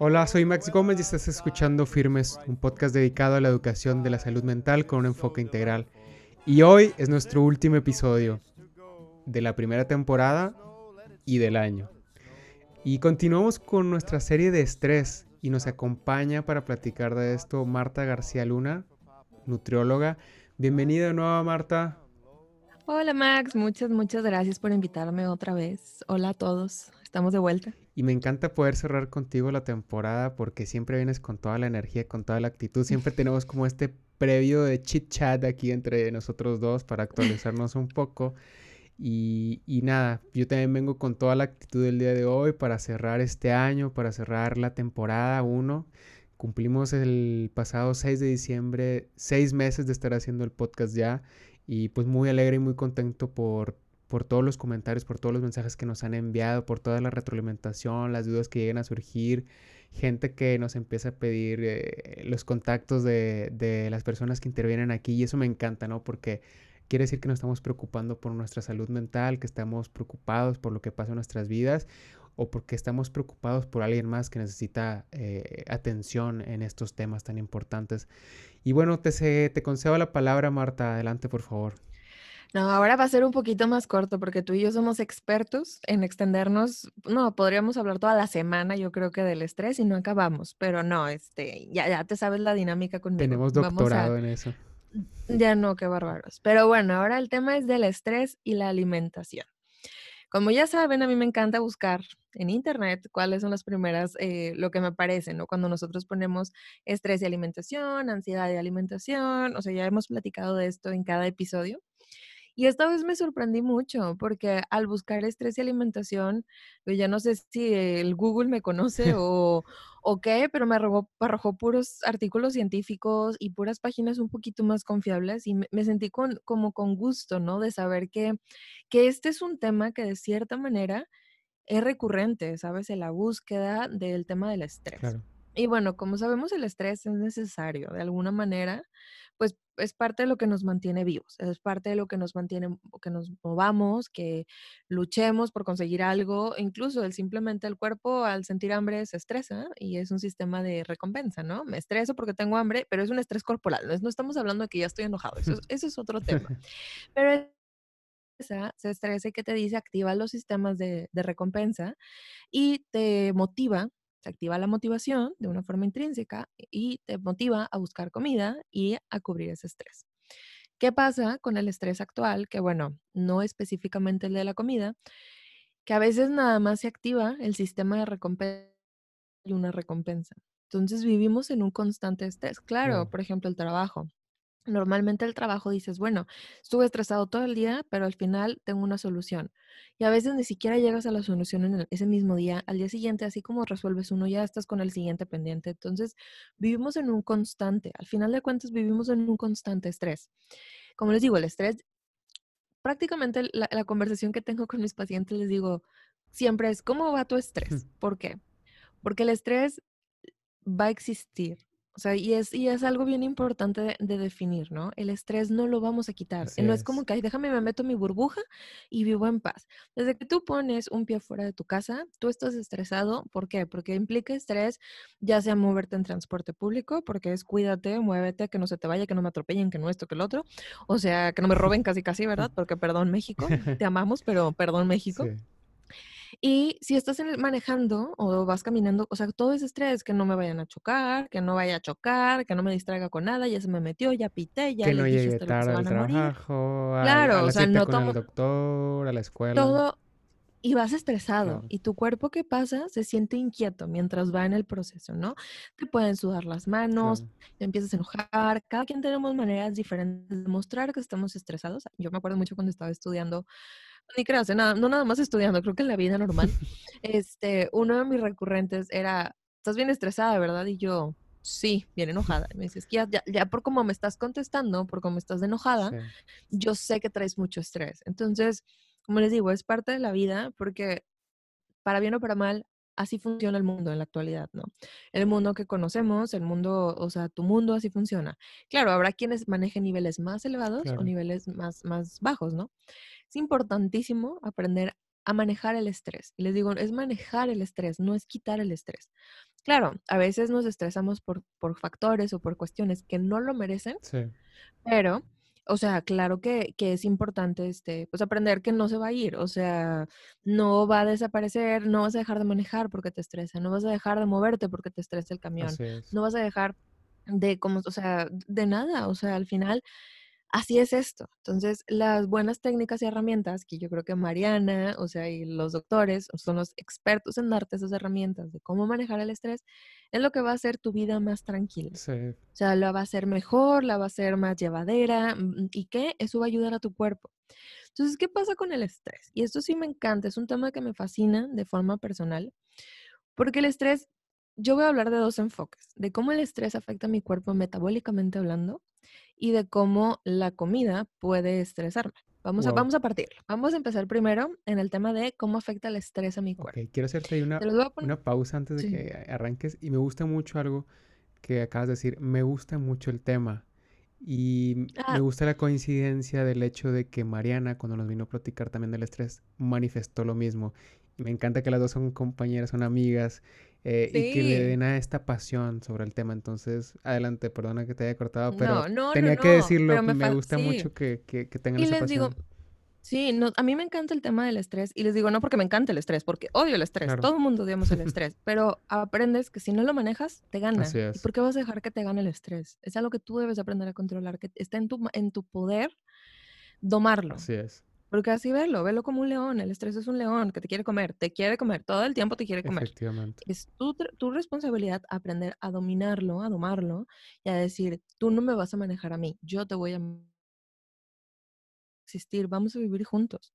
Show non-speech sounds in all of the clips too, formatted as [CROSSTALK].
Hola, soy Max Gómez y estás escuchando Firmes, un podcast dedicado a la educación de la salud mental con un enfoque integral. Y hoy es nuestro último episodio de la primera temporada y del año. Y continuamos con nuestra serie de estrés y nos acompaña para platicar de esto Marta García Luna, nutrióloga. Bienvenida de nuevo, Marta. Hola Max, muchas, muchas gracias por invitarme otra vez. Hola a todos, estamos de vuelta. Y me encanta poder cerrar contigo la temporada porque siempre vienes con toda la energía, con toda la actitud. Siempre [LAUGHS] tenemos como este previo de chit chat aquí entre nosotros dos para actualizarnos un poco. Y, y, nada, yo también vengo con toda la actitud del día de hoy para cerrar este año, para cerrar la temporada 1. Cumplimos el pasado 6 de diciembre, seis meses de estar haciendo el podcast ya y pues muy alegre y muy contento por, por todos los comentarios, por todos los mensajes que nos han enviado, por toda la retroalimentación, las dudas que llegan a surgir, gente que nos empieza a pedir eh, los contactos de, de, las personas que intervienen aquí y eso me encanta, ¿no? Porque quiere decir que nos estamos preocupando por nuestra salud mental, que estamos preocupados por lo que pasa en nuestras vidas o porque estamos preocupados por alguien más que necesita eh, atención en estos temas tan importantes. Y bueno, te, te concedo la palabra, Marta. Adelante, por favor. No, ahora va a ser un poquito más corto porque tú y yo somos expertos en extendernos. No, podríamos hablar toda la semana, yo creo que del estrés y no acabamos, pero no, este, ya, ya te sabes la dinámica conmigo. Tenemos doctorado en eso. Ya no, qué bárbaros. Pero bueno, ahora el tema es del estrés y la alimentación. Como ya saben, a mí me encanta buscar en internet cuáles son las primeras, eh, lo que me parece, ¿no? Cuando nosotros ponemos estrés y alimentación, ansiedad y alimentación, o sea, ya hemos platicado de esto en cada episodio. Y esta vez me sorprendí mucho porque al buscar estrés y alimentación, yo ya no sé si el Google me conoce [LAUGHS] o, o qué, pero me arrojó, arrojó, puros artículos científicos y puras páginas un poquito más confiables y me, me sentí con, como con gusto, ¿no? De saber que, que este es un tema que de cierta manera es recurrente, ¿sabes? En la búsqueda del tema del estrés. Claro. Y bueno, como sabemos, el estrés es necesario de alguna manera, pues es parte de lo que nos mantiene vivos, es parte de lo que nos mantiene, que nos movamos, que luchemos por conseguir algo, incluso el simplemente el cuerpo al sentir hambre se estresa y es un sistema de recompensa, ¿no? Me estreso porque tengo hambre, pero es un estrés corporal, no, estamos hablando de que ya estoy enojado, eso, [LAUGHS] eso es otro [LAUGHS] tema. Pero se estresa y que te dice activa los sistemas de, de recompensa y te motiva se activa la motivación de una forma intrínseca y te motiva a buscar comida y a cubrir ese estrés. ¿Qué pasa con el estrés actual? Que bueno, no específicamente el de la comida, que a veces nada más se activa el sistema de recompensa y una recompensa. Entonces vivimos en un constante estrés. Claro, por ejemplo, el trabajo. Normalmente el trabajo dices, bueno, estuve estresado todo el día, pero al final tengo una solución. Y a veces ni siquiera llegas a la solución en ese mismo día. Al día siguiente, así como resuelves uno, ya estás con el siguiente pendiente. Entonces, vivimos en un constante. Al final de cuentas, vivimos en un constante estrés. Como les digo, el estrés, prácticamente la, la conversación que tengo con mis pacientes, les digo, siempre es, ¿cómo va tu estrés? [LAUGHS] ¿Por qué? Porque el estrés va a existir o sea, y es, y es algo bien importante de, definir, ¿no? El estrés no lo vamos a quitar. no es, como que, ay, déjame, me meto mi burbuja y vivo en paz. Desde que tú pones un pie fuera de tu casa, tú estás estresado. ¿Por qué? Porque implica estrés, ya sea moverte en transporte público, porque es cuídate, muévete, que no se te vaya, que no me atropellen, que no esto, que el otro. O sea, que no me roben [LAUGHS] casi, casi, ¿verdad? [LAUGHS] Porque perdón México, te [LAUGHS] amamos, pero perdón México. Sí. Y si estás manejando o vas caminando, o sea, todo ese estrés, que no me vayan a chocar, que no vaya a chocar, que no me distraiga con nada, ya se me metió, ya pité, ya que no llegue tarde al trabajo, a, claro, o sea, no con el doctor, a la escuela. Todo y vas estresado y tu cuerpo qué pasa se siente inquieto mientras va en el proceso, ¿no? Te pueden sudar las manos, te empiezas a enojar, cada quien tenemos maneras diferentes de mostrar que estamos estresados. Yo me acuerdo mucho cuando estaba estudiando ni creas, nada, no nada más estudiando, creo que en la vida normal, [LAUGHS] este, uno de mis recurrentes era, estás bien estresada, ¿verdad? Y yo, sí, bien enojada. Y me dices, ya, ya, ya, por cómo me estás contestando, por cómo estás enojada, yo sé que traes mucho estrés. Entonces, como les digo, es parte de la vida porque para bien o para mal, así funciona el mundo en la actualidad, ¿no? El mundo que conocemos, el mundo, o sea, tu mundo así funciona. Claro, habrá quienes manejen niveles más elevados o niveles más, más bajos, ¿no? Es importantísimo aprender a manejar el estrés. Y les digo, es manejar el estrés, no es quitar el estrés. Claro, a veces nos estresamos por, por factores o por cuestiones que no lo merecen, Sí, pero, o sea, claro que, que es importante este, pues aprender que no se va a ir, o sea, no va a desaparecer, no vas a dejar de manejar porque te estresa, no vas a dejar de moverte porque te estresa el camión, no vas a dejar de como, o sea, de nada, o sea, al final Así es esto. Entonces, las buenas técnicas y herramientas que yo creo que Mariana, o sea, y los doctores son los expertos en darte esas herramientas de cómo manejar el estrés, es lo que va a hacer tu vida más tranquila. Sí, O sea, la va a hacer mejor, la va a hacer más llevadera mm, y que eso va a ayudar a tu cuerpo. Entonces, ¿qué pasa con el estrés? Y esto sí me encanta, es un tema que me fascina de forma personal, porque el estrés, yo voy a hablar de dos enfoques, de cómo el estrés afecta a mi cuerpo metabólicamente hablando y de cómo la comida puede estresarme. Vamos a, vamos a partir. Vamos a empezar primero en el tema de cómo afecta el estrés a mi cuerpo. quiero hacerte una, poner. una pausa antes de Sí. que arranques y me gusta mucho algo que acabas de decir. Me gusta mucho el tema y me Ah, gusta la coincidencia del hecho de que Mariana, cuando nos vino a platicar también del estrés, manifestó lo mismo. Y me encanta que las dos son compañeras, son amigas eh, y que le den a esta pasión sobre el tema. Entonces, adelante, perdona que te haya cortado, pero No, no, no, tenía que no. decirlo. Pero me Me gusta sí. mucho que, que, que tengan Y esa les digo, pasión. sí, no, a mí me encanta el tema del estrés. Y les digo, no porque me encanta el estrés, porque odio el estrés. Claro, Todo el mundo odiamos el [LAUGHS] estrés. Pero aprendes que si no lo manejas, te gana. así ¿Y es, por qué vas a dejar que te gane el estrés? Es algo que tú debes aprender a controlar, que está en tu, en tu poder domarlo. así es. Porque así velo, velo como un león. El estrés es un león que te quiere comer, te quiere comer, todo el tiempo te quiere comer. Efectivamente. Es tu, tu responsabilidad aprender a dominarlo, a domarlo y a decir, tú no me vas a manejar a mí, yo te voy a existir, vamos a vivir juntos,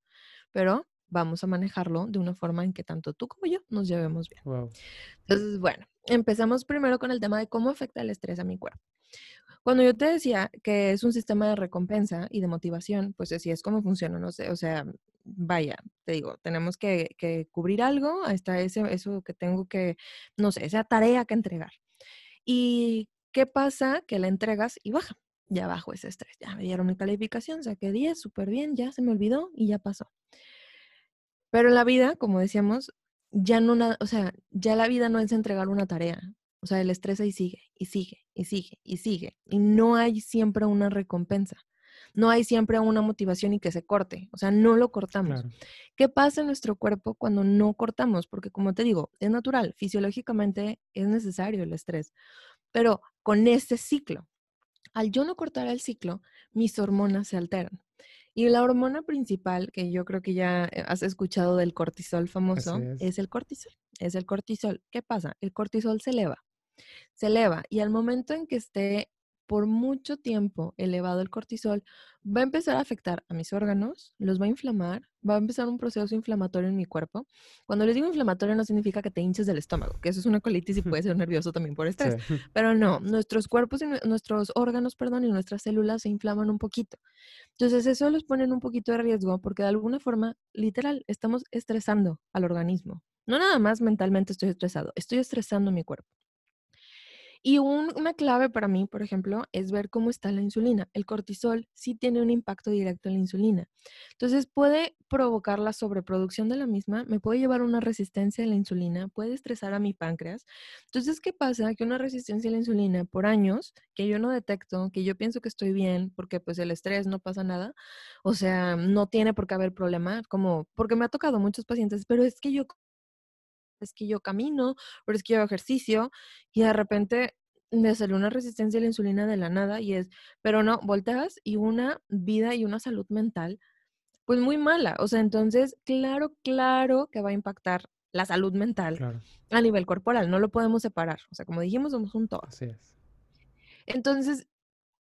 pero vamos a manejarlo de una forma en que tanto tú como yo nos llevemos bien. Wow. Entonces, bueno, empezamos primero con el tema de cómo afecta el estrés a mi cuerpo. Cuando yo te decía que es un sistema de recompensa y de motivación, pues así es como funciona, no sé, o sea, vaya, te digo, tenemos que, cubrir algo, hasta ese, eso que tengo que, no sé, esa tarea que entregar. ¿Y qué pasa? Que la entregas y baja, ya bajo ese estrés, ya me dieron mi calificación, saqué 10, súper bien, ya se me olvidó y ya pasó. Pero en la vida, como decíamos, ya no o sea, ya la vida no es entregar una tarea. O sea, el estrés ahí sigue y sigue y sigue y sigue. Y no hay siempre una recompensa. No hay siempre una motivación y que se corte. O sea, no lo cortamos. Claro, ¿Qué pasa en nuestro cuerpo cuando no cortamos? Porque como te digo, es natural, fisiológicamente es necesario el estrés. Pero con este ciclo, al yo no cortar el ciclo, mis hormonas se alteran. Y la hormona principal, que yo creo que ya eh, has escuchado del cortisol famoso, es. es el cortisol. Es el cortisol. ¿Qué pasa? El cortisol se eleva. Se eleva y al momento en que esté por mucho tiempo elevado el cortisol, va a empezar a afectar a mis órganos, los va a inflamar, va a empezar un proceso inflamatorio en mi cuerpo. Cuando les digo inflamatorio no significa que te hinches del estómago, que eso es una colitis y puede ser nervioso también por estrés. Sí, Pero no, nuestros cuerpos y nue- nuestros órganos, perdón, y nuestras células se inflaman un poquito. Entonces eso los pone en un poquito de riesgo porque de alguna forma, literal, estamos estresando al organismo. No nada más mentalmente estoy estresado, estoy estresando mi cuerpo. Y un- una clave para mí, por ejemplo, es ver cómo está la insulina. El cortisol sí tiene un impacto directo en la insulina. Entonces puede provocar la sobreproducción de la misma, me puede llevar a una resistencia a la insulina, puede estresar a mi páncreas. Entonces, ¿qué pasa? Que una resistencia a la insulina por años, que yo no detecto, que yo pienso que estoy bien, porque pues el estrés no pasa nada, o sea, no tiene por qué haber problema, como, porque me ha tocado muchos pacientes, pero es que yo es que yo camino, pero es que yo hago ejercicio y de repente me salió una resistencia a la insulina de la nada y es, pero no, volteas y una vida y una salud mental, pues muy mala. O sea, entonces, claro, claro que va a impactar la salud mental claro, a nivel corporal, no lo podemos separar. O sea, como dijimos, somos un todo. así es. Entonces,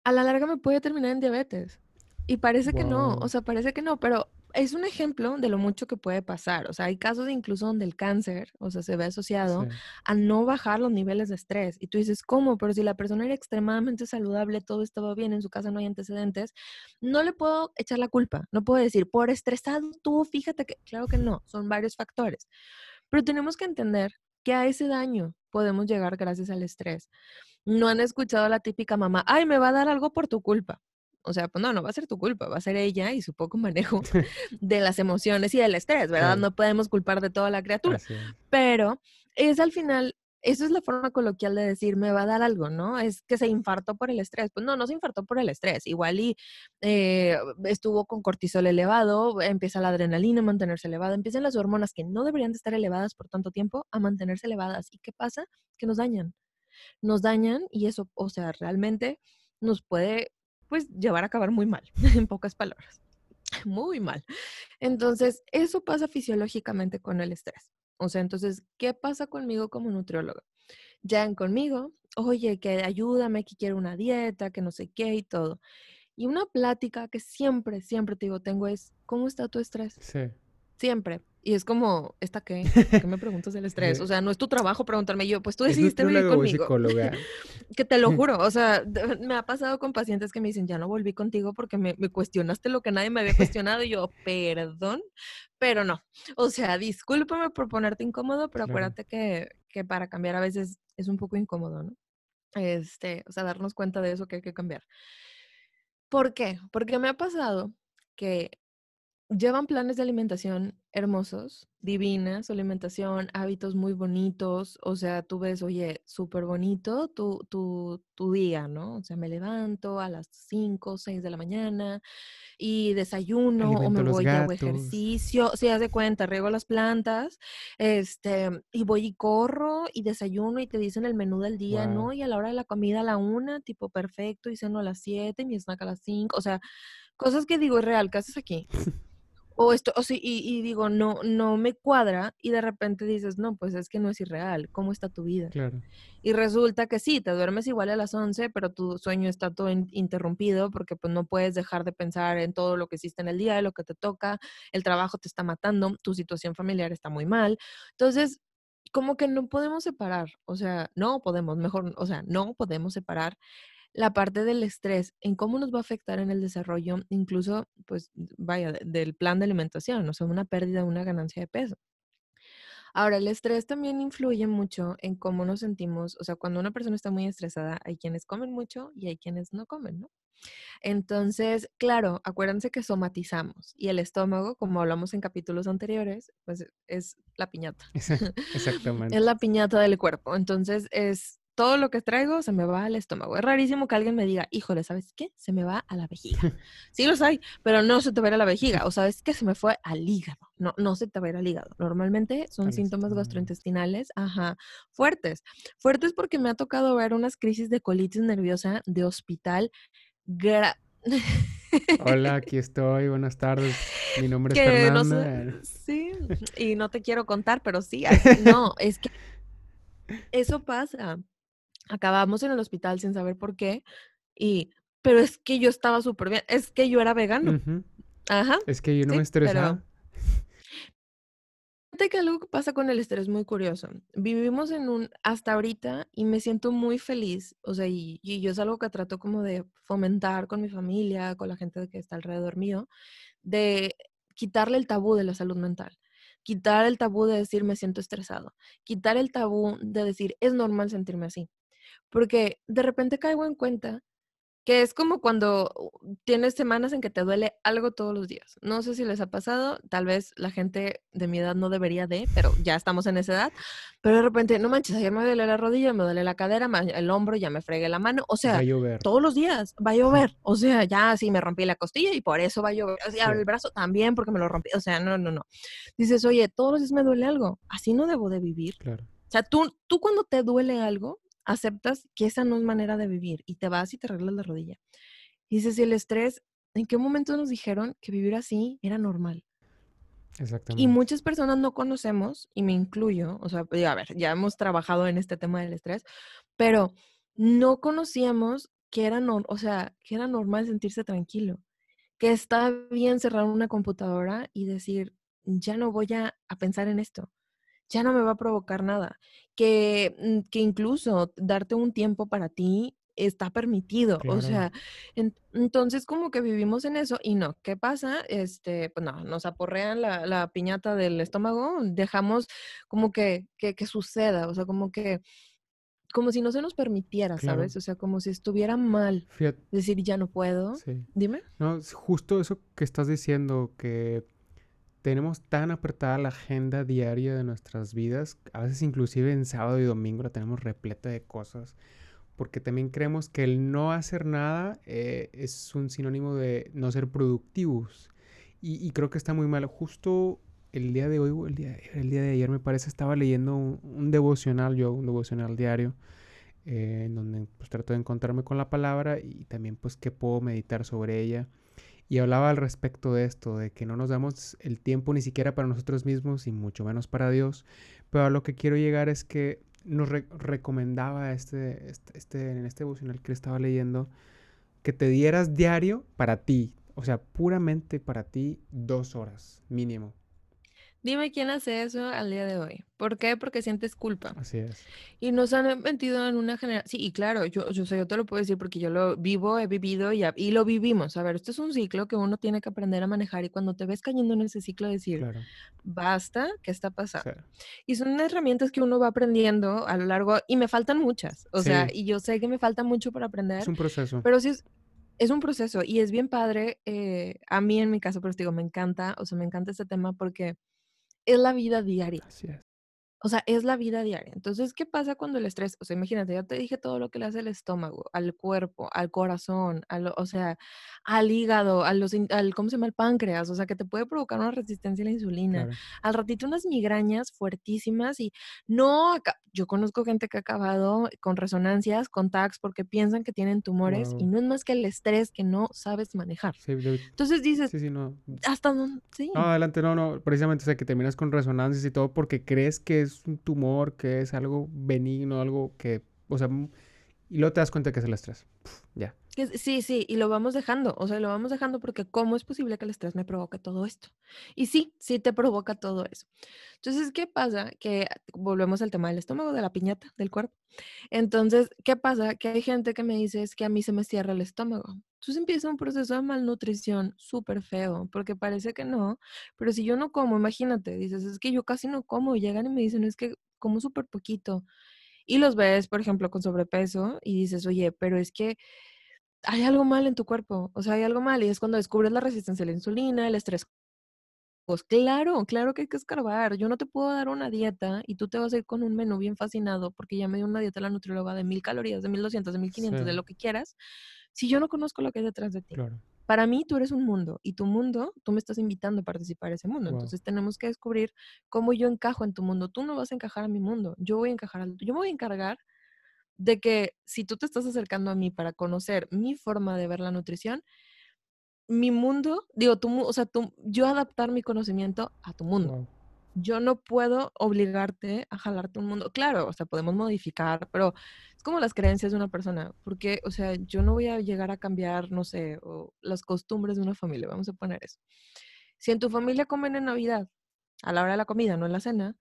a la larga me puede terminar en diabetes. Y parece que no, o sea, parece que no, pero es un ejemplo de lo mucho que puede pasar. O sea, hay casos incluso donde el cáncer, o sea, se ve asociado Sí, a no bajar los niveles de estrés. Y tú dices, ¿cómo? Pero si la persona era extremadamente saludable, todo estaba bien, en su casa no hay antecedentes, no le puedo echar la culpa. No puedo decir, por estresado tú, fíjate que, claro que no, son varios factores. Pero tenemos que entender que a ese daño podemos llegar gracias al estrés. No han escuchado a la típica mamá, ay, me va a dar algo por tu culpa. O sea, pues no, no va a ser tu culpa, va a ser ella y su poco manejo [LAUGHS] de las emociones y del estrés, ¿verdad? No podemos culpar de toda la criatura, así pero es al final eso es la forma coloquial de decir, me va a dar algo, ¿no? Es que se infartó por el estrés. Pues no, no se infartó por el estrés. Igual y eh, estuvo con cortisol elevado, empieza la adrenalina a mantenerse elevada, empiezan las hormonas que no deberían de estar elevadas por tanto tiempo a mantenerse elevadas. ¿Y qué pasa? Que nos dañan. Nos dañan y eso, o sea, realmente nos puede, pues, llevar a acabar muy mal, [LAUGHS] en pocas palabras. Muy mal. Entonces, eso pasa fisiológicamente con el estrés. O sea, entonces, ¿qué pasa conmigo como nutrióloga? Llegan conmigo, oye, que ayúdame, que quiero una dieta, que no sé qué y todo. Y una plática que siempre, siempre te digo, tengo es, ¿cómo está tu estrés? Sí. Siempre. Y es como, ¿esta qué? ¿Qué me preguntas del estrés? O [LAUGHS] sea, no es tu trabajo preguntarme yo, pues tú decidiste vivir conmigo. [LAUGHS] que te lo juro, o sea, me ha pasado con pacientes que me dicen, ya no volví contigo porque me, me cuestionaste lo que nadie me había cuestionado y yo, perdón, pero no. O sea, discúlpame por ponerte incómodo, pero acuérdate que, que para cambiar a veces es un poco incómodo, ¿no? Este, o sea, darnos cuenta de eso que hay que cambiar. ¿Por qué? Porque me ha pasado que llevan planes de alimentación hermosos, divinas, su alimentación, hábitos muy bonitos, o sea, tú ves, oye, súper bonito tu, tu, tu, día, ¿no? O sea, me levanto a las 5, 6 de la mañana y desayuno o me voy a hago ejercicio, si haz de cuenta, riego las plantas, este, y voy y corro y desayuno y te dicen el menú del día, ¿no? Y a la hora de la comida a la una, tipo perfecto, y ceno a las 7, mi snack a las 5, o sea, cosas que digo, es real, ¿qué haces aquí? [LAUGHS] o esto, o sí, y, digo, no, no me cuadra, y de repente dices, no, pues es que no es irreal, ¿cómo está tu vida? Claro. Y resulta que sí, te duermes igual a las 11, pero tu sueño está todo interrumpido porque pues no puedes dejar de pensar en todo lo que hiciste en el día, lo que te toca, el trabajo te está matando, tu situación familiar está muy mal. Entonces, como que no podemos separar, o sea, no podemos, mejor, o sea, no podemos separar la parte del estrés, en cómo nos va a afectar en el desarrollo, incluso, pues, vaya, del plan de alimentación, o sea, una pérdida, una ganancia de peso. Ahora, el estrés también influye mucho en cómo nos sentimos, o sea, cuando una persona está muy estresada, hay quienes comen mucho y hay quienes no comen, ¿no? Entonces, claro, acuérdense que somatizamos y el estómago, como hablamos en capítulos anteriores, pues es la piñata. [LAUGHS] Exactamente. es la piñata del cuerpo. Entonces, es todo lo que traigo se me va al estómago. Es rarísimo que alguien me diga, híjole, ¿sabes qué? Se me va a la vejiga. Sí los hay, pero no se te va a ir a la vejiga. O sabes que se me fue al hígado. No, no se te va a ir al hígado. Normalmente son síntomas gastrointestinales, ajá, fuertes. Fuertes porque me ha tocado ver unas crisis de colitis nerviosa de hospital. Hola, [LAUGHS] aquí estoy. Buenas tardes. Mi nombre es Fernanda. sí, [LAUGHS] y no te quiero contar, pero sí. no, es que [LAUGHS] eso pasa acabamos en el hospital sin saber por qué. Y, pero es que yo estaba súper bien. Es que yo era vegano. Ajá. Es que yo no me estresaba. Fíjate que algo que pasa con el estrés muy curioso. Vivimos en un, hasta ahorita, y me siento muy feliz, o sea, y, y, yo es algo que trato como de fomentar con mi familia, con la gente que está alrededor mío, de quitarle el tabú de la salud mental quitar el tabú de decir me siento estresado, quitar el tabú de decir es normal sentirme así porque de repente caigo en cuenta que es como cuando tienes semanas en que te duele algo todos los días. No sé si les ha pasado, tal vez la gente de mi edad no debería de, pero ya estamos en esa edad, pero de repente, no manches, ayer me duele la rodilla, me duele la cadera, el hombro, ya me fregué la mano, o sea, todos los días va a llover, o sea, ya sí me rompí la costilla y por eso va a llover, o sea, el brazo también porque me lo rompí, o sea, no, no, no. Dices, oye, todos los días me duele algo, así no debo de vivir. Claro. O sea, tú, tú cuando te duele algo, aceptas que esa no es manera de vivir y te vas y te arreglas la rodilla. Y dices, el estrés, ¿en qué momento nos dijeron que vivir así era normal? Exactamente. Y muchas personas no conocemos, y me incluyo, o sea, a ver, ya hemos trabajado en este tema del estrés, pero no conocíamos que era, no, o sea, que era normal sentirse tranquilo, que está bien cerrar una computadora y decir, ya no voy a, a pensar en esto, ya no me va a provocar nada que, mm, que incluso darte un tiempo para ti está permitido. O sea, entonces como que vivimos en eso y no, ¿qué pasa? Este, pues no, nos aporrean la, la piñata del estómago, dejamos como que, que, que, suceda, o sea, como que, como si no se nos permitiera, ¿sabes? O sea, como si estuviera mal decir ya no puedo. Dime. No, es justo eso que estás diciendo, que tenemos tan apretada la agenda diaria de nuestras vidas, a veces inclusive en sábado y domingo la tenemos repleta de cosas, porque también creemos que el no hacer nada eh, es un sinónimo de no ser productivos. Y, creo que está muy mal. Justo el día de hoy, el día, de ayer me parece, estaba leyendo un, devocional, yo, un devocional diario, eh, en donde pues trato de encontrarme con la palabra y también pues que puedo meditar sobre ella. Y hablaba al respecto de esto, de que no nos damos el tiempo ni siquiera para nosotros mismos y mucho menos para Dios. Pero a lo que quiero llegar es que nos recomendaba este, este, este, en este devocional que estaba leyendo, que te dieras diario para ti, o sea, puramente para ti, dos horas mínimo. Dime quién hace eso al día de hoy. ¿Por qué? Porque sientes culpa. Así es. Y nos han metido en una generación. Sí, y claro, yo, yo, sé, yo te lo puedo decir porque yo lo vivo, he vivido y, y lo vivimos. A ver, esto es un ciclo que uno tiene que aprender a manejar y cuando te ves cayendo en ese ciclo, decir, basta, ¿qué está pasando? Y son herramientas que uno va aprendiendo a lo largo, y me faltan muchas. O sea, y yo sé que me falta mucho por aprender. Es un proceso. Pero sí es, es un proceso y es bien padre. Eh, a mí en mi caso, pero te digo, me encanta, o sea, me encanta este tema porque es la vida diaria. O sea, es la vida diaria. Entonces, ¿qué pasa cuando el estrés? O sea, imagínate, ya te dije todo lo que le hace al estómago, al cuerpo, al corazón, al, o sea, al hígado, a los, al, ¿cómo se llama? El páncreas, o sea, que te puede provocar una resistencia a la insulina. Al ratito unas migrañas fuertísimas y no, yo conozco gente que ha acabado con resonancias, con tags, porque piensan que tienen tumores y no es más que el estrés que no sabes manejar. Entonces dices, sí, sí, no. hasta dónde, sí. No, adelante, no, no, precisamente, o sea, que terminas con resonancias y todo porque crees que es un tumor, que es algo benigno, algo que, o sea, y luego te das cuenta que es el estrés. ya. Sí, sí, y lo vamos dejando, o sea, lo vamos dejando porque ¿cómo es posible que el estrés me provoque todo esto? Y sí, sí te provoca todo eso. Entonces, ¿qué pasa? Que volvemos al tema del estómago, de la piñata, del cuerpo. Entonces, ¿qué pasa? Que hay gente que me dice es que a mí se me cierra el estómago. Entonces empieza un proceso de malnutrición súper feo, porque parece que no, pero si yo no como, imagínate, dices, es que yo casi no como, llegan y me dicen, es que como súper poquito. Y los ves, por ejemplo, con sobrepeso y dices, oye, pero es que hay algo mal en tu cuerpo, o sea, hay algo mal y es cuando descubres la resistencia a la insulina, el estrés. Pues claro, claro que hay que escarbar. Yo no te puedo dar una dieta y tú te vas a ir con un menú bien fascinado porque ya me dio una dieta la nutrióloga de mil calorías, de mil doscientos, de mil quinientos, de lo que quieras, si yo no conozco lo que hay detrás de ti. Para mí tú eres un mundo y tu mundo, tú me estás invitando a participar en ese mundo. Entonces tenemos que descubrir cómo yo encajo en tu mundo. Tú no vas a encajar a mi mundo, yo voy a encajar al Yo me voy a encargar de que si tú te estás acercando a mí para conocer mi forma de ver la nutrición, mi mundo, digo, tú, o sea, tú, yo adaptar mi conocimiento a tu mundo. Yo no puedo obligarte a jalarte un mundo. Claro, o sea, podemos modificar, pero es como las creencias de una persona, porque, o sea, yo no voy a llegar a cambiar, no sé, las costumbres de una familia, vamos a poner eso. Si en tu familia comen en Navidad, a la hora de la comida, no en la cena,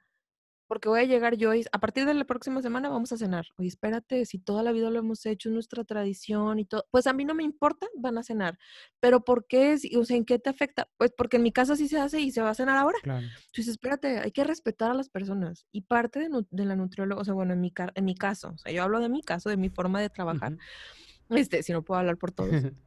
porque voy a llegar yo y a partir de la próxima semana vamos a cenar. Oye, espérate, si toda la vida lo hemos hecho, es nuestra tradición y todo, pues a mí no me importa, van a cenar. Pero ¿por qué? O sea, ¿en qué te afecta? Pues porque en mi casa sí se hace y se va a cenar ahora. Claro. Entonces, espérate, hay que respetar a las personas. Y parte de, la nutrióloga, o sea, bueno, en mi, en mi caso, o sea, yo hablo de mi caso, de mi forma de trabajar, este, si no puedo hablar por todos. [LAUGHS]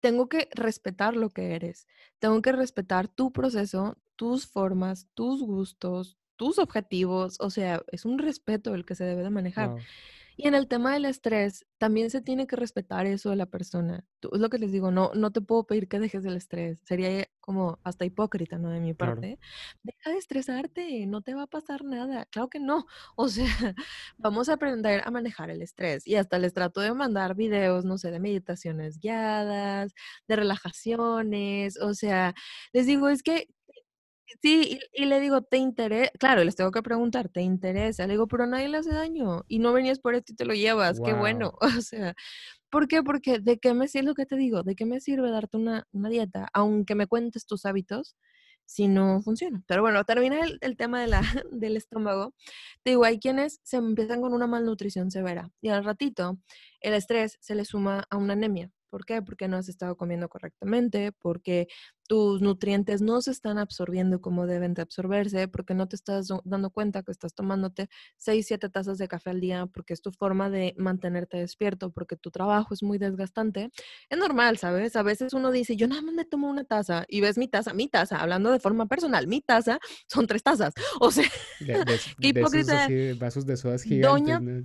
tengo que respetar lo que eres, tengo que respetar tu proceso, tus formas, tus gustos, tus objetivos, o sea, es un respeto el que se debe de manejar. Y en el tema del estrés, también se tiene que respetar eso de la persona. es lo que les digo, no, no te puedo pedir que dejes el estrés. Sería como hasta hipócrita, ¿no? De mi parte. Deja de estresarte, no te va a pasar nada. Claro que no. [LAUGHS] O sea, vamos a aprender a manejar el estrés. Y hasta les trato de mandar videos, no sé, de meditaciones guiadas, de relajaciones. O sea, les digo, es que Sí, y, le digo, ¿te interesa? Claro, les tengo que preguntar, ¿te interesa? Le digo, pero nadie le hace daño y no venías por esto y te lo llevas, qué bueno. [LAUGHS] O sea, ¿por qué? Porque ¿de qué me sirve lo que te digo? ¿De qué me sirve darte una, dieta, aunque me cuentes tus hábitos, si no funciona? Pero bueno, termina el, tema de la, [LAUGHS] del estómago. Te digo, hay quienes se empiezan con una malnutrición severa y al ratito el estrés se le suma a una anemia. ¿Por qué? Porque no has estado comiendo correctamente, porque tus nutrientes no se están absorbiendo como deben de absorberse porque no te estás dando cuenta que estás tomándote 6, 7 tazas de café al día porque es tu forma de mantenerte despierto, porque tu trabajo es muy desgastante. Es normal, ¿sabes? A veces uno dice, yo nada más me tomo una taza y ves mi taza, mi taza, hablando de forma personal, mi taza son tres tazas. [LAUGHS] O sea, [LAUGHS] qué hipócrita. vasos de sodas gigantes. Doña, ¿no?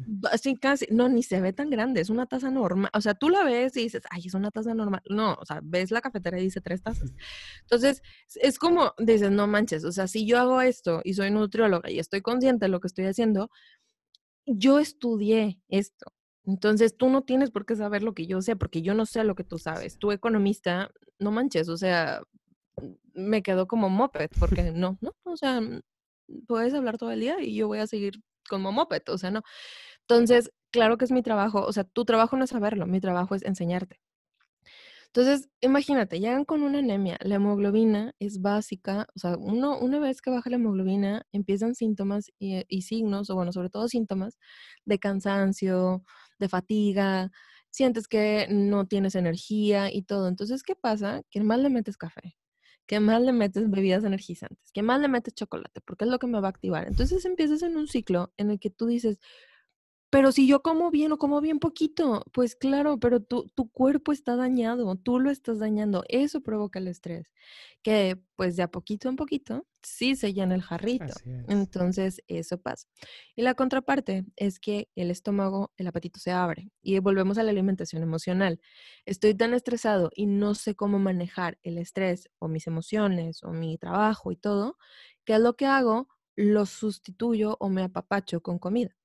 casi, no, ni se ve tan grande, es una taza normal. O sea, tú la ves y dices, ay, es una taza normal. No, o sea, ves la cafetera y dice tres tazas. [LAUGHS] Entonces, es como, dices, no manches, o sea, si yo hago esto y soy nutrióloga y estoy consciente de lo que estoy haciendo, yo estudié esto. Entonces, tú no tienes por qué saber lo que yo sé, porque yo no sé lo que tú sabes. Tú economista, no manches, o sea, me quedo como moped, porque no, no, o sea, puedes hablar todo el día y yo voy a seguir como moped, o sea, no. Entonces, claro que es mi trabajo, o sea, tu trabajo no es saberlo, mi trabajo es enseñarte. Entonces, imagínate, llegan con una anemia, la hemoglobina es básica, o sea, uno, una vez que baja la hemoglobina, empiezan síntomas y, y signos, o bueno, sobre todo síntomas de cansancio, de fatiga, sientes que no tienes energía y todo. Entonces, ¿qué pasa? Que más le metes café, que más le metes bebidas energizantes, que más le metes chocolate, porque es lo que me va a activar. Entonces empiezas en un ciclo en el que tú dices, pero si yo como bien o como bien poquito, pues claro, pero tu, tu cuerpo está dañado, tú lo estás dañando, eso provoca el estrés, que pues de a poquito en poquito sí se llena el jarrito. Entonces eso pasa. Y la contraparte es que el estómago, el apetito se abre y volvemos a la alimentación emocional. Estoy tan estresado y no sé cómo manejar el estrés o mis emociones o mi trabajo y todo, que es lo que hago, lo sustituyo o me apapacho con comida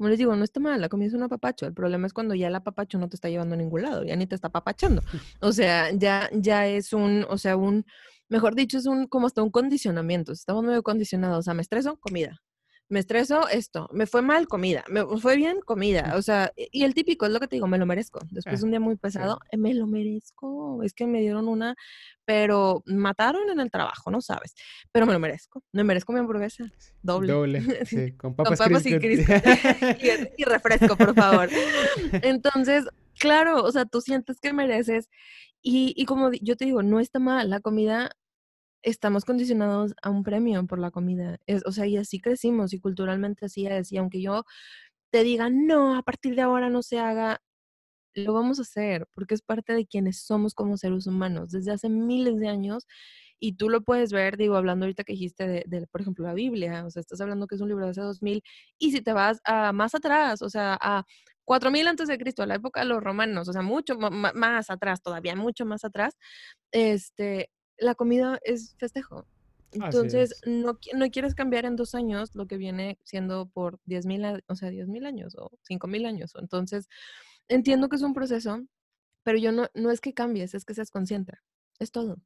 como les digo, no está mal, la comida es un apapacho. El problema es cuando ya el apapacho no te está llevando a ningún lado, ya ni te está apapachando. [LAUGHS] O sea, ya, ya es un, o sea, un, mejor dicho, es un, como hasta un condicionamiento. Estamos medio condicionados. O sea, me estreso, comida me estreso esto, me fue mal comida, me fue bien comida, o sea, y el típico es lo que te digo, me lo merezco. Después de un día muy pesado, eh, me lo merezco, es que me dieron una, pero mataron en el trabajo, no sabes, pero me lo merezco, me merezco mi hamburguesa, doble. Doble, [LAUGHS] sí, con papas, y, [LAUGHS] y refresco, por favor. [LAUGHS] Entonces, claro, o sea, tú sientes que mereces y, y como yo te digo, no está mal, la comida estamos condicionados a un premio por la comida. Es, o sea, y así crecimos y culturalmente así es. Y aunque yo te diga, no, a partir de ahora no se haga, lo vamos a hacer porque es parte de quienes somos como seres humanos desde hace miles de años. Y tú lo puedes ver, digo, hablando ahorita que dijiste de, por ejemplo, la Biblia, o sea, estás hablando que es un libro de hace 2000, y si te vas a más atrás, o sea, a 4000 antes de Cristo, a la época de los romanos, o sea, mucho más atrás, todavía mucho más atrás, este, la comida es festejo. Entonces, no, no quieres cambiar en dos años lo que viene siendo por 10 mil, o sea, 10 mil años o 5 mil años. Entonces, entiendo que es un proceso, pero yo no, no es que cambies, es que seas consciente. Es todo.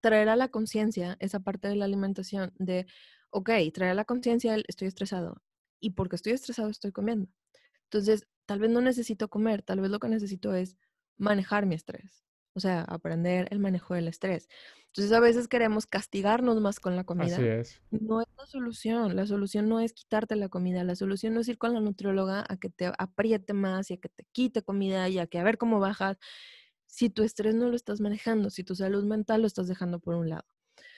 Traer a la conciencia esa parte de la alimentación de, ok, traer a la conciencia estoy estresado. Y porque estoy estresado estoy comiendo. Entonces, tal vez no necesito comer, tal vez lo que necesito es manejar mi estrés. O sea, aprender el manejo del estrés. Entonces a veces queremos castigarnos más con la comida. Así es. No es la solución. La solución no es quitarte la comida. La solución no es ir con la nutrióloga a que te apriete más y a que te quite comida y a que a ver cómo bajas. Si tu estrés no lo estás manejando, si tu salud mental lo estás dejando por un lado.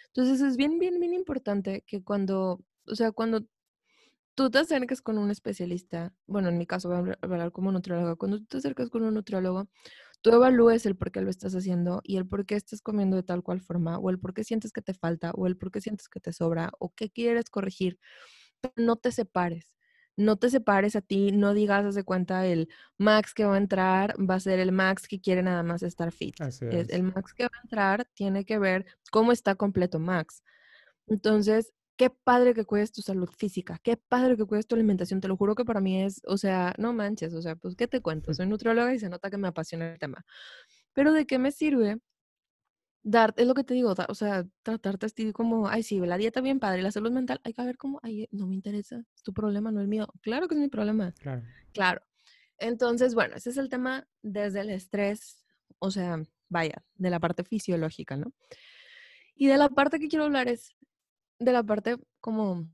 Entonces es bien, bien, bien importante que cuando, o sea, cuando tú te acerques con un especialista, bueno, en mi caso voy a hablar como nutrióloga, cuando tú te acercas con un nutriólogo, tú evalúes el por qué lo estás haciendo y el por qué estás comiendo de tal cual forma, o el por qué sientes que te falta, o el por qué sientes que te sobra, o qué quieres corregir. Pero no te separes. No te separes a ti, no digas, haz de cuenta, el max que va a entrar va a ser el max que quiere nada más estar fit. El max que va a entrar tiene que ver cómo está completo max. Entonces, qué padre que cuides tu salud física, qué padre que cuides tu alimentación, te lo juro que para mí es, o sea, no manches, o sea, pues, ¿qué te cuento? Soy nutrióloga y se nota que me apasiona el tema. Pero ¿de qué me sirve darte, es lo que te digo, o sea, tratarte así como, ay, sí, la dieta bien padre, la salud mental, hay que ver cómo, ay, no me interesa, es tu problema, no el mío. Claro que es mi problema. Claro. Claro. Entonces, bueno, ese es el tema desde el estrés, o sea, vaya, de la parte fisiológica, ¿no? Y de la parte que quiero hablar es de la parte como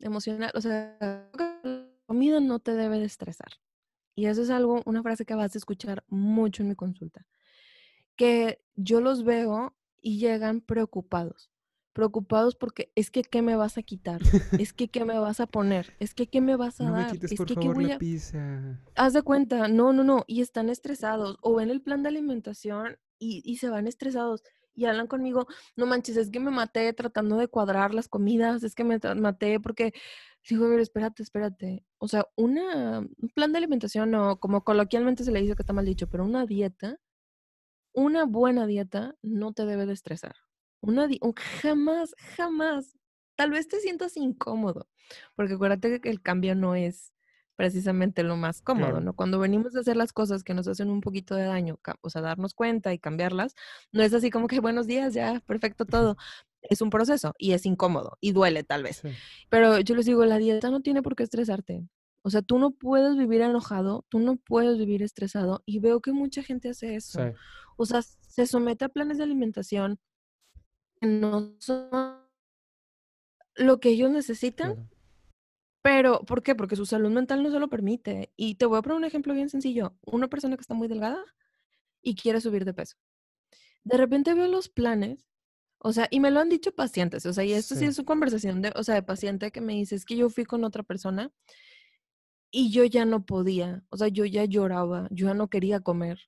emocional, o sea, la comida no te debe de estresar. Y eso es algo, una frase que vas a escuchar mucho en mi consulta, que yo los veo y llegan preocupados. Preocupados porque es que qué me vas a quitar, es que qué me vas a poner, es que qué me vas a No me dar, quites es por que qué favor voy la a... pizza. Haz de cuenta, no, no, no, y están estresados o ven el plan de alimentación y, y se van estresados y hablan conmigo, no manches, es que me maté tratando de cuadrar las comidas, es que me maté porque, digo, a ver, espérate, espérate. O sea, una, un plan de alimentación, o como coloquialmente se le dice que está mal dicho, pero una dieta, una buena dieta no te debe de estresar. Una un- jamás, jamás. Tal vez te sientas incómodo, porque acuérdate que el cambio no es precisamente lo más cómodo, Claro. ¿no? Cuando venimos a hacer las cosas que nos hacen un poquito de daño, o sea, darnos cuenta y cambiarlas, no es así como que buenos días, ya, perfecto todo. Es un proceso y es incómodo y duele tal vez. Sí, Pero yo les digo, la dieta no tiene por qué estresarte. O sea, tú no puedes vivir enojado, tú no puedes vivir estresado y veo que mucha gente hace sí, eso. O sea, se somete a planes de alimentación que no son lo que ellos necesitan, claro. Pero ¿por qué? Porque su salud mental no se lo permite. Y te voy a poner un ejemplo bien sencillo. Una persona que está muy delgada y quiere subir de peso. De repente veo los planes, o sea, y me lo han dicho pacientes, o sea, y esto sí Sí, es una conversación de, o sea, de paciente que me dice, es que yo fui con otra persona y yo ya no podía, o sea, yo ya lloraba, yo ya no quería comer.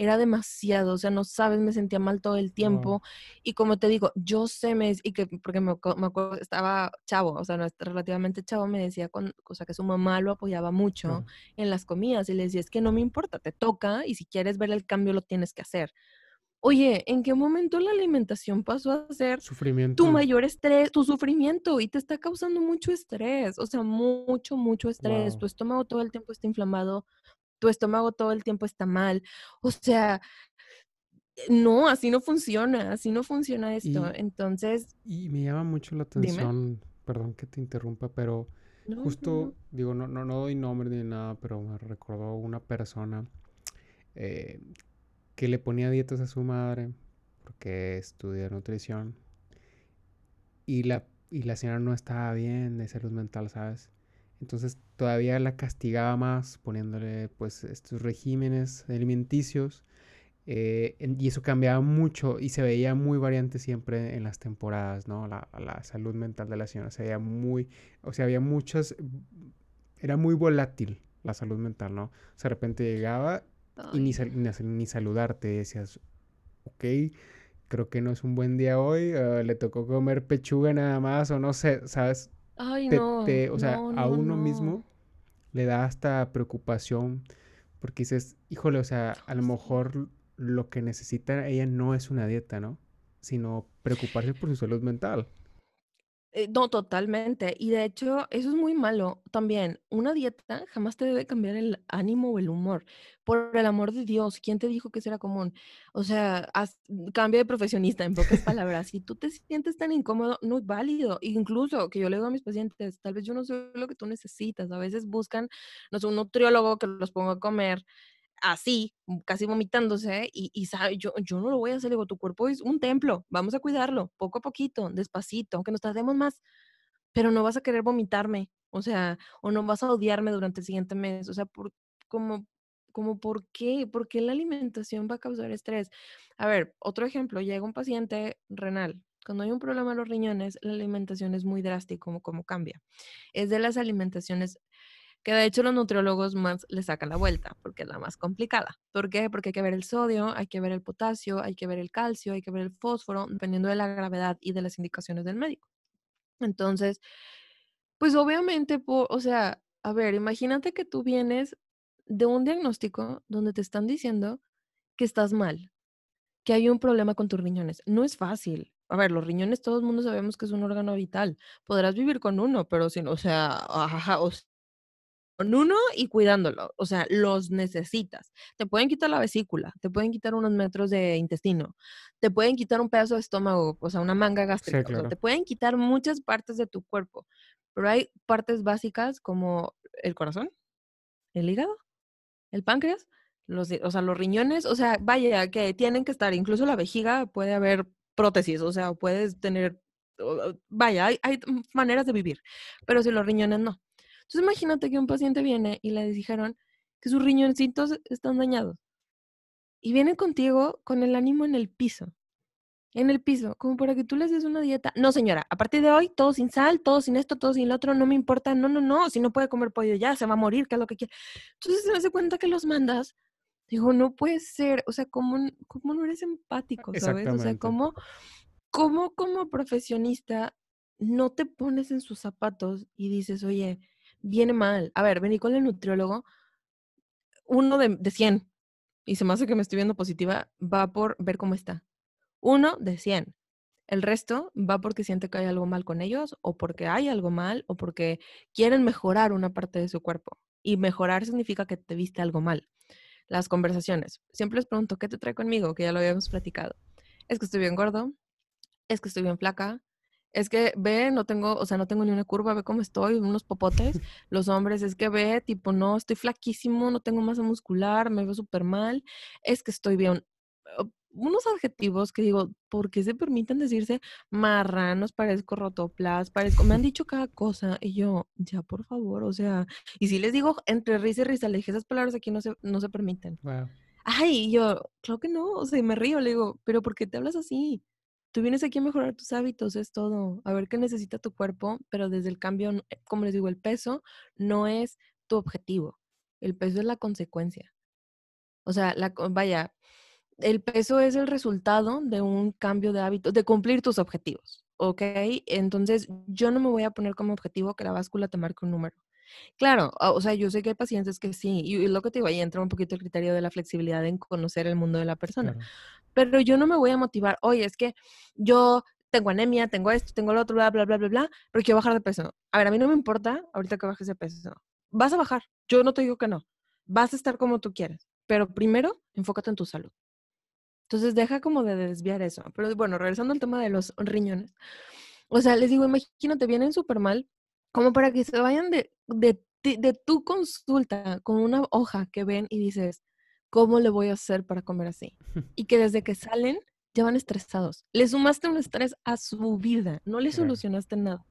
Era demasiado, o sea, no sabes, me sentía mal todo el tiempo. Y como te digo, yo sé, me, y que, porque me, me acuerdo, estaba chavo, o sea, no relativamente chavo, me decía, con, o sea, que su mamá lo apoyaba mucho en las comidas y le decía, es que no me importa, te toca y si quieres ver el cambio lo tienes que hacer. Oye, ¿en qué momento la alimentación pasó a ser tu Sufrimiento. mayor estrés, tu sufrimiento y te está causando mucho estrés? O sea, mucho, mucho estrés. Tu Wow. estómago todo el tiempo está inflamado, tu estómago todo el tiempo está mal. O sea, eh, no, así no funciona, así no funciona esto. Y, Entonces, y me llama mucho la dime. atención, perdón que te interrumpa, pero No, no, no. justo, digo, no, no, no doy nombre ni nada, pero me recordó una persona eh, que le ponía dietas a su madre porque estudia nutrición y la, y la señora no estaba bien de salud mental, ¿sabes? Entonces todavía la castigaba más poniéndole pues estos regímenes alimenticios eh, y eso cambiaba mucho y se veía muy variante siempre en las temporadas, ¿no? La, la salud mental de la señora se veía muy, o sea, había muchas, era muy volátil la salud mental, ¿no? O sea, de repente llegaba y ni, sal- ni, ni saludarte, decías, ok, creo que no es un buen día hoy, eh, le tocó comer pechuga nada más o no sé, ¿sabes? Ay, Te, no, te, o sea, no, a no, uno no. mismo le da hasta preocupación porque dices, híjole, o sea, a lo mejor lo que necesita ella no es una dieta, ¿no? Sino preocuparse por su salud mental. Eh, no, totalmente. Y de hecho, eso es muy malo también. Una dieta jamás te debe cambiar el ánimo o el humor. Por el amor de Dios, ¿quién te dijo que eso era común? O sea, haz- cambia de profesionista, en pocas palabras. Si tú te sientes tan incómodo, no es válido. Incluso que yo le digo a mis pacientes, tal vez yo no soy lo que tú necesitas. A veces buscan, no sé, un nutriólogo que los ponga a comer así, mm, casi vomitándose, y, y yo, yo no lo voy a hacer, digo, tu cuerpo es un templo, vamos a cuidarlo, poco a poquito, despacito, aunque nos tardemos más, pero no vas a querer vomitarme, o sea, o no vas a odiarme durante el siguiente mes, o sea, por, como, como, ¿por qué? ¿Por qué la alimentación va a causar estrés? A ver, otro ejemplo, llega un paciente renal. Cuando hay un problema en los riñones, la alimentación es muy drástico, como, como cambia. Es de las alimentaciones que de hecho los nutriólogos más le sacan la vuelta, porque es la más complicada. ¿Por qué? Porque hay que ver el sodio, hay que ver el potasio, hay que ver el calcio, hay que ver el fósforo, dependiendo de la gravedad y de las indicaciones del médico. Entonces, pues obviamente, po- o sea, a ver, imagínate que tú vienes de un diagnóstico donde te están diciendo que estás mal, que hay un problema con tus riñones. No es fácil. A ver, los riñones, todo el mundo sabemos que es un órgano vital. Podrás vivir con uno, pero sin, o sea, ajá, o uno y cuidándolo, o sea, los necesitas. Te pueden quitar la vesícula, te pueden quitar unos metros de intestino, te pueden quitar un pedazo de estómago, o sea, una manga Sí, gástrica, o sea, claro. te pueden quitar muchas partes de tu cuerpo, pero hay partes básicas como el corazón, el hígado, el páncreas, los, o sea, los riñones, o sea, vaya, que tienen que estar, incluso la vejiga puede haber prótesis, o sea, puedes tener, vaya, hay, hay maneras de vivir, pero si los riñones no. Entonces imagínate que un paciente viene y le dijeron que sus riñoncitos están dañados y viene contigo con el ánimo en el piso. en el piso, como para que tú les des una dieta. No, señora, a partir de hoy, todo sin sal, todo sin esto, todo sin lo otro, no me importa. No, no, no, si no puede comer pollo ya, se va a morir, que es lo que quiere. Entonces se hace cuenta que los mandas. Digo, no puede ser, o sea, ¿cómo, cómo no eres empático, sabes? O sea, ¿cómo, ¿cómo como profesionista no te pones en sus zapatos y dices, oye, viene mal? A ver, vení con el nutriólogo, uno de, de 100, y se me hace que me estoy viendo positiva, va por ver cómo está uno de 100. El resto va porque siente que hay algo mal con ellos o porque hay algo mal o porque quieren mejorar una parte de su cuerpo. Y mejorar significa que te viste algo mal. Las conversaciones. Siempre les pregunto, ¿qué te trae conmigo? Que ya lo habíamos platicado. Es que estoy bien gordo. Es que estoy bien flaca. Es que ve, no tengo, o sea, no tengo ni una curva, ve cómo estoy, unos popotes. Los hombres, es que ve, tipo, no, estoy flaquísimo, no tengo masa muscular, me veo súper mal. Es que estoy bien unos adjetivos que digo, ¿por qué se permiten decirse marranos, parezco rotoplas, parezco, me han dicho cada cosa y yo, ya por favor, o sea, y si les digo entre risa y risa, le dije esas palabras aquí no se, no se permiten. Ay, y yo, creo que no, o sea, me río, le digo, pero ¿por qué te hablas así? Tú vienes aquí a mejorar tus hábitos, es todo, a ver qué necesita tu cuerpo, pero desde el cambio, eh, como les digo, el peso no es tu objetivo, el peso es la consecuencia. O sea, la, vaya, el peso es el resultado de un cambio de hábitos, de cumplir tus objetivos, ¿ok? Entonces, yo no me voy a poner como objetivo que la báscula te marque un número. Claro, o sea, yo sé que hay pacientes que sí, y, lo que te digo, ahí entra un poquito el criterio de la flexibilidad en conocer el mundo de la persona. Pero yo no me voy a motivar, oye, es que yo tengo anemia, tengo esto, tengo lo otro, bla, bla, bla, bla, bla, pero quiero bajar de peso. A ver, a mí no me importa ahorita que bajes de peso. Vas a bajar, yo no te digo que no. Vas a estar como tú quieres, pero primero enfócate en tu salud. Entonces deja como de desviar eso. Pero bueno, regresando al tema de los riñones. O sea, les digo, imagínate, vienen súper mal, como para que se vayan de, de, de tu consulta con una hoja que ven y dices, ¿cómo le voy a hacer para comer así? [LAUGHS] Y que desde que salen ya van estresados. Le sumaste un estrés a su vida, no le solucionaste nada.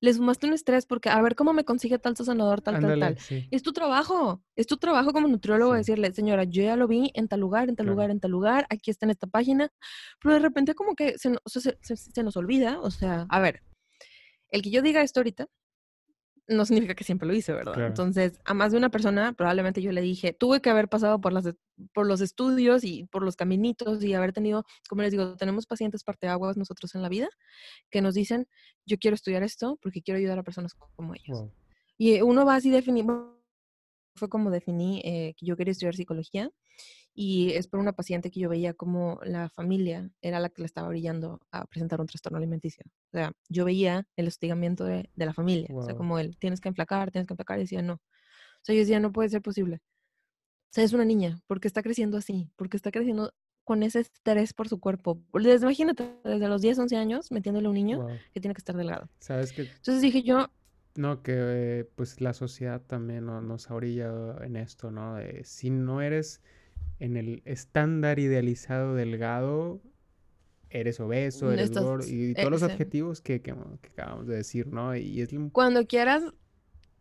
Le sumaste un estrés porque a ver cómo me consigue tal sanador, tal, tal, tal. Es tu trabajo, es tu trabajo como nutriólogo decirle, señora, yo ya lo vi en tal lugar, en tal lugar, en tal lugar, aquí está en esta página, pero de repente como que se, se nos olvida, o sea, a ver, el que yo diga esto ahorita no significa que siempre lo hice, ¿verdad? Entonces, a más de una persona, probablemente yo le dije, tuve que haber pasado por, las, por los estudios y por los caminitos y haber tenido, como les digo, tenemos pacientes parteaguas nosotros en la vida que nos dicen, yo quiero estudiar esto porque quiero ayudar a personas como ellos. Y uno va así definiendo, fue como definí eh, que yo quería estudiar psicología y es por una paciente que yo veía como la familia era la que le estaba brillando a presentar un trastorno alimenticio. O sea, yo veía el hostigamiento de, la familia. O sea, como él, tienes que enflacar, tienes que enflacar. Y decía, no. O sea, yo decía, no puede ser posible. O sea, es una niña. ¿Por qué está creciendo así? ¿Por qué está creciendo con ese estrés por su cuerpo? Desde, imagínate, desde los 10, 11 años, metiéndole a un niño que tiene que estar delgado. ¿Sabes qué? Entonces dije yo... No, que pues la sociedad también nos ha orillado en esto, ¿no? De, si no eres en el estándar idealizado delgado, eres obeso, eres gordo, y todos los adjetivos que, que, acabamos de decir, ¿no? Y es... Cuando quieras,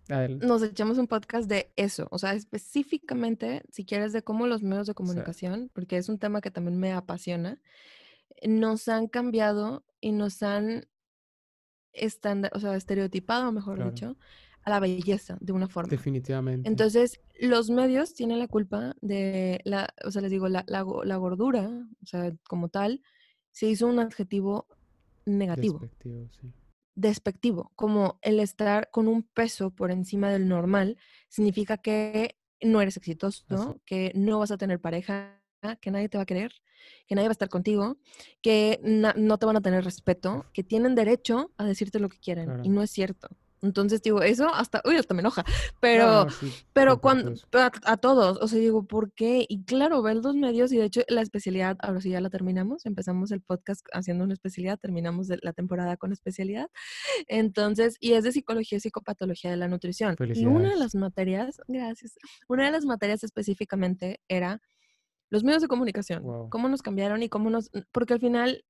nos echamos un podcast de eso, o sea, específicamente, si quieres, de cómo los medios de comunicación, porque es un tema que también me apasiona, nos han cambiado y nos han estándar, o sea, estereotipado, mejor dicho, a la belleza de una forma. Definitivamente. Entonces, los medios tienen la culpa de la, o sea, les digo, la, gordura, o sea, como tal, se hizo un adjetivo negativo. Despectivo, sí. Despectivo, como el estar con un peso por encima del normal, significa que no eres exitoso, que no vas a tener pareja, que nadie te va a querer, que nadie va a estar contigo, que no te van a tener respeto, que tienen derecho a decirte lo que quieren. Y no es cierto. Entonces digo, eso hasta, uy, hasta me enoja, pero, pero cuando, a, todos, o sea, digo, ¿por qué? Y claro, ver los medios y de hecho la especialidad, ahora sí ya la terminamos, empezamos el podcast haciendo una especialidad, terminamos la temporada con especialidad, entonces, y es de psicología y psicopatología de la nutrición. Y una de las materias, gracias, una de las materias específicamente era los medios de comunicación, cómo nos cambiaron y cómo nos, porque al final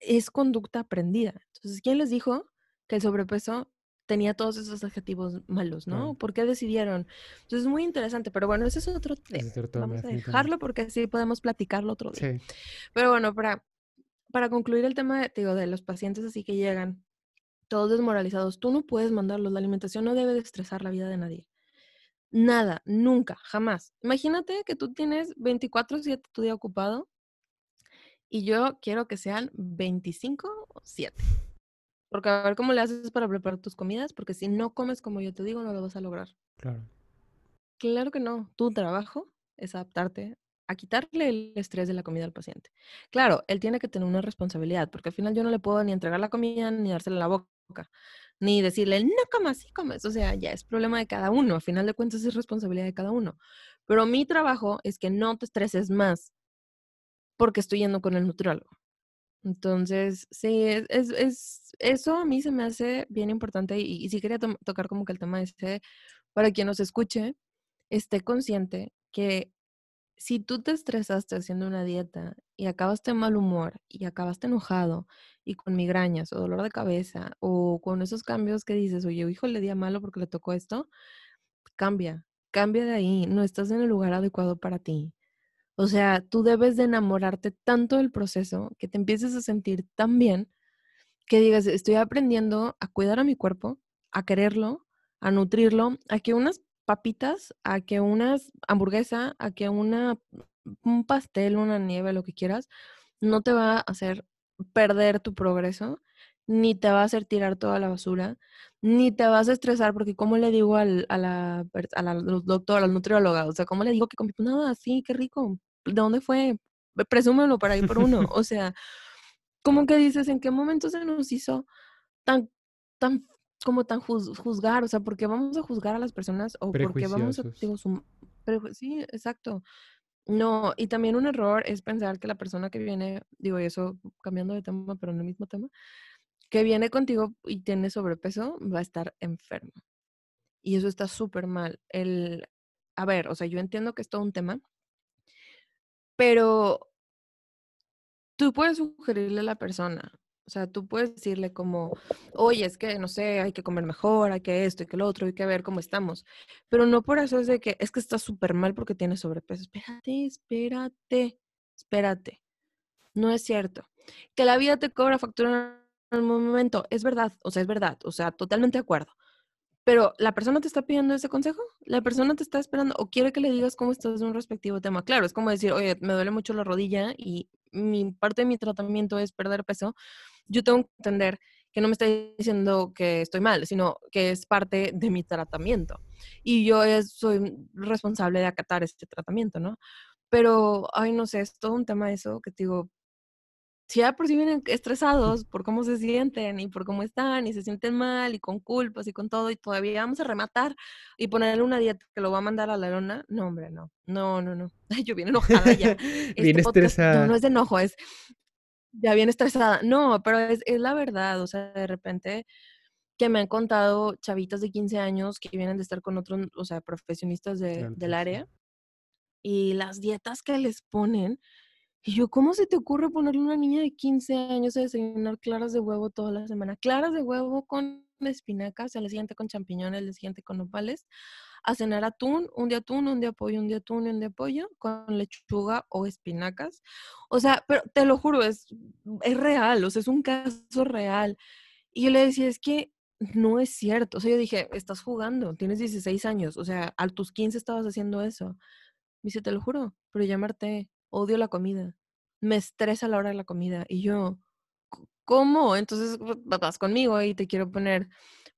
es conducta aprendida. Entonces, ¿quién les dijo? Que el sobrepeso tenía todos esos adjetivos malos, ¿no? ¿Por qué decidieron? Entonces es muy interesante, pero bueno, ese es otro tema. Vamos a dejarlo porque así podemos platicarlo otro día. Sí. Pero bueno, para para concluir el tema de, digo, de los pacientes así que llegan todos desmoralizados, tú no puedes mandarlos. La alimentación no debe de estresar la vida de nadie. Nada, nunca, jamás. Imagínate que tú tienes 24/7 tu día ocupado y yo quiero que sean 25/7. Porque a ver cómo le haces para preparar tus comidas, porque si no comes como yo te digo, no lo vas a lograr. Claro. Claro que no. Tu trabajo es adaptarte a quitarle el estrés de la comida al paciente. Claro, él tiene que tener una responsabilidad, porque al final yo no le puedo ni entregar la comida ni dársela en la boca, ni decirle, no comas, sí comes. O sea, ya es problema de cada uno. Al final de cuentas es responsabilidad de cada uno. Pero mi trabajo es que no te estreses más porque estoy yendo con el nutriólogo. Entonces, sí, es, es, es, eso a mí se me hace bien importante y, y sí quería to- tocar como que el tema este, para quien nos escuche, esté consciente que si tú te estresaste haciendo una dieta y acabaste mal humor y acabaste enojado y con migrañas o dolor de cabeza o con esos cambios que dices, oye, hijo, le di a malo porque le tocó esto, cambia, cambia de ahí, no estás en el lugar adecuado para ti. O sea, tú debes de enamorarte tanto del proceso que te empieces a sentir tan bien que digas, estoy aprendiendo a cuidar a mi cuerpo, a quererlo, a nutrirlo, a que unas papitas, a que unas hamburguesa, a que una un pastel, una nieve, lo que quieras, no te va a hacer perder tu progreso, ni te va a hacer tirar toda la basura, ni te vas a estresar, porque ¿cómo le digo al, a la, a la doctora, nutrióloga? O sea, ¿cómo le digo que comí? Pues nada, sí, qué rico. ¿De dónde fue? Presúmelo para ir por uno. [LAUGHS] O sea, como que dices, ¿en qué momento se nos hizo tan, tan, como tan juz- juzgar? O sea, ¿por qué vamos a juzgar a las personas o por qué vamos a, digo, sum- sí, exacto. No, y también un error es pensar que la persona que viene, digo, y eso cambiando de tema, pero en el mismo tema, que viene contigo y tiene sobrepeso, va a estar enfermo. Y eso está súper mal. El, a ver, o sea, yo entiendo que es todo un tema, pero tú puedes sugerirle a la persona, o sea, tú puedes decirle como, oye, es que, no sé, hay que comer mejor, hay que esto, hay que lo otro, hay que ver cómo estamos. Pero no por eso es de que, es que está súper mal porque tienes sobrepeso. Espérate, espérate, espérate. No es cierto. Que la vida te cobra factura en un momento, es verdad, o sea, es verdad, o sea, totalmente de acuerdo. Pero la persona te está pidiendo ese consejo, la persona te está esperando o quiere que le digas cómo estás de un respectivo tema. Claro, es como decir, oye, me duele mucho la rodilla y mi parte de mi tratamiento es perder peso. Yo tengo que entender que no me está diciendo que estoy mal, sino que es parte de mi tratamiento. Y yo es- soy responsable de acatar este tratamiento, ¿no? Pero, ay, no sé, es todo un tema eso que te digo, si ya por si vienen estresados por cómo se sienten y por cómo están y se sienten mal y con culpas y con todo y todavía vamos a rematar y ponerle una dieta que lo va a mandar a la lona, no, hombre, no, no, no, no. [LAUGHS] Ay, yo bien enojada ya. [LAUGHS] Bien Este podcast, no, no estresada. es de enojo, es ya bien estresada. No, pero es, es la verdad, o sea, de repente que me han contado chavitas de 15 años que vienen de estar con otros, o sea, profesionistas de, Claro, del sí, sí. área y las dietas que les ponen. Y yo, ¿cómo se te ocurre ponerle a una niña de 15 años a desayunar claras de huevo toda la semana? Claras de huevo con espinacas, al siguiente con champiñones, al siguiente con nopales, a cenar atún, un día atún, un día pollo, un día atún un día pollo, con lechuga o espinacas. O sea, pero te lo juro, es, es real, o sea, es un caso real. Y yo le decía, es que no es cierto. O sea, yo dije, estás jugando, tienes 16 años, o sea, a tus 15 estabas haciendo eso. Me dice, te lo juro, pero ya odio la comida, me estresa la hora de la comida. Y yo, "C- ¿cómo? Entonces pues, vas conmigo y te quiero poner,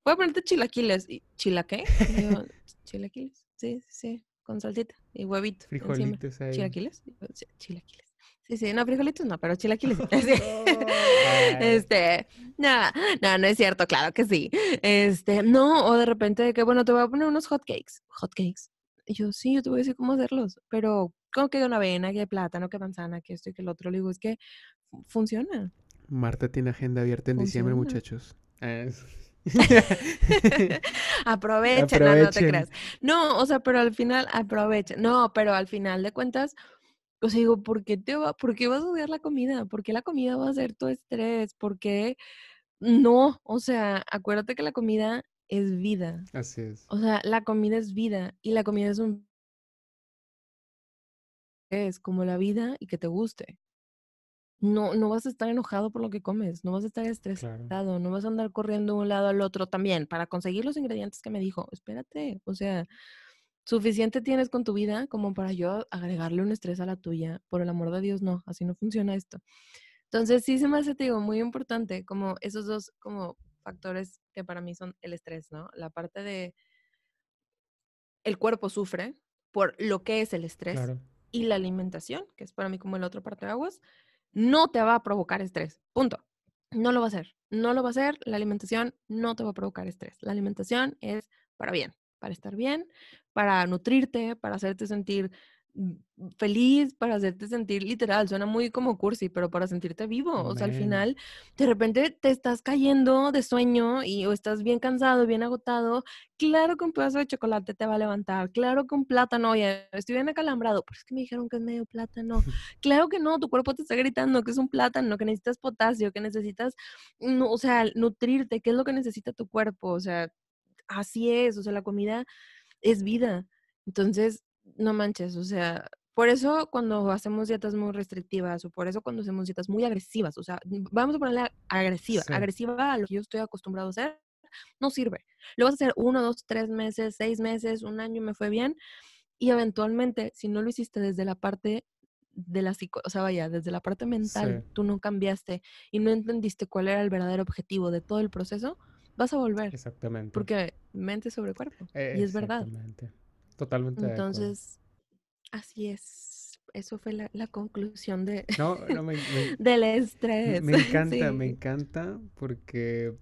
voy a ponerte chilaquiles. ¿Y chila qué? Y yo, [LAUGHS] chilaquiles, sí, sí, sí, con salsita y huevito encima. Frijolitos ahí. ¿Chilaquiles? "Sí, chilaquiles. Sí, sí, no, frijolitos no, pero chilaquiles. sí. [LAUGHS] [LAUGHS] Este, no, no, no es cierto, claro que sí. Este, no, o de repente que, bueno, te voy a poner unos hot cakes. Hot cakes. Y yo, sí, yo te voy a decir cómo hacerlos, pero ¿cómo que de una avena, que de plátano, que manzana, que esto y que el otro? Le digo, es que fu- funciona. Marta tiene agenda abierta en diciembre, muchachos. Ah, es- [LAUGHS] [LAUGHS] Aprovechen, no, no te creas. No, o sea, pero al final, aprovechen. No, pero al final de cuentas, o sea, digo, ¿por qué te va, por qué vas a odiar la comida? ¿Por qué la comida va a ser tu estrés? ¿Por qué? No, o sea, acuérdate que la comida es vida. Así es. O sea, la comida es vida y la comida es un es como la vida y que te guste. no, no vas a estar enojado por lo que comes, no vas a estar estresado, no vas a andar corriendo de un lado al otro también para conseguir los ingredientes que me dijo. Espérate, o sea, suficiente tienes con tu vida como para yo agregarle un estrés a la tuya. Por el amor de Dios, no, así no funciona esto. Entonces, sí se me hace, te digo, muy importante como esos dos como factores que para mí son el estrés, ¿no? La parte de el cuerpo sufre por lo que es el estrés y la alimentación, que es para mí como el otro parte de aguas, no te va a provocar estrés. Punto. No lo va a hacer. No lo va a hacer. La alimentación no te va a provocar estrés. La alimentación es para bien, para estar bien, para nutrirte, para hacerte sentir feliz para hacerte sentir literal, suena muy como cursi, pero para sentirte vivo, o sea, al final de repente te estás cayendo de sueño y o estás bien cansado, bien agotado, claro que un pedazo de chocolate te va a levantar, claro que un plátano, oye, estoy bien acalambrado, pero es que me dijeron que es medio plátano, [LAUGHS] claro que no, tu cuerpo te está gritando que es un plátano, que necesitas potasio, que necesitas, o sea, nutrirte, qué es lo que necesita tu cuerpo, o sea, así es, o sea, la comida es vida, entonces no manches, o sea, por eso cuando hacemos dietas muy restrictivas o por eso cuando hacemos dietas muy agresivas, o sea, vamos a ponerle agresiva, agresiva a lo que yo estoy acostumbrado a hacer, no sirve. Lo vas a hacer uno, dos, tres meses, seis meses, un año me fue bien y eventualmente, si no lo hiciste desde la parte de la psico, o sea, vaya, desde la parte mental, tú no cambiaste y no entendiste cuál era el verdadero objetivo de todo el proceso, vas a volver. Exactamente. Porque mente sobre cuerpo. y es verdad. Exactamente. Totalmente. Entonces, así es. Eso fue la, conclusión de no, no, me, [LAUGHS] del estrés. Me [LAUGHS] encanta, me encanta porque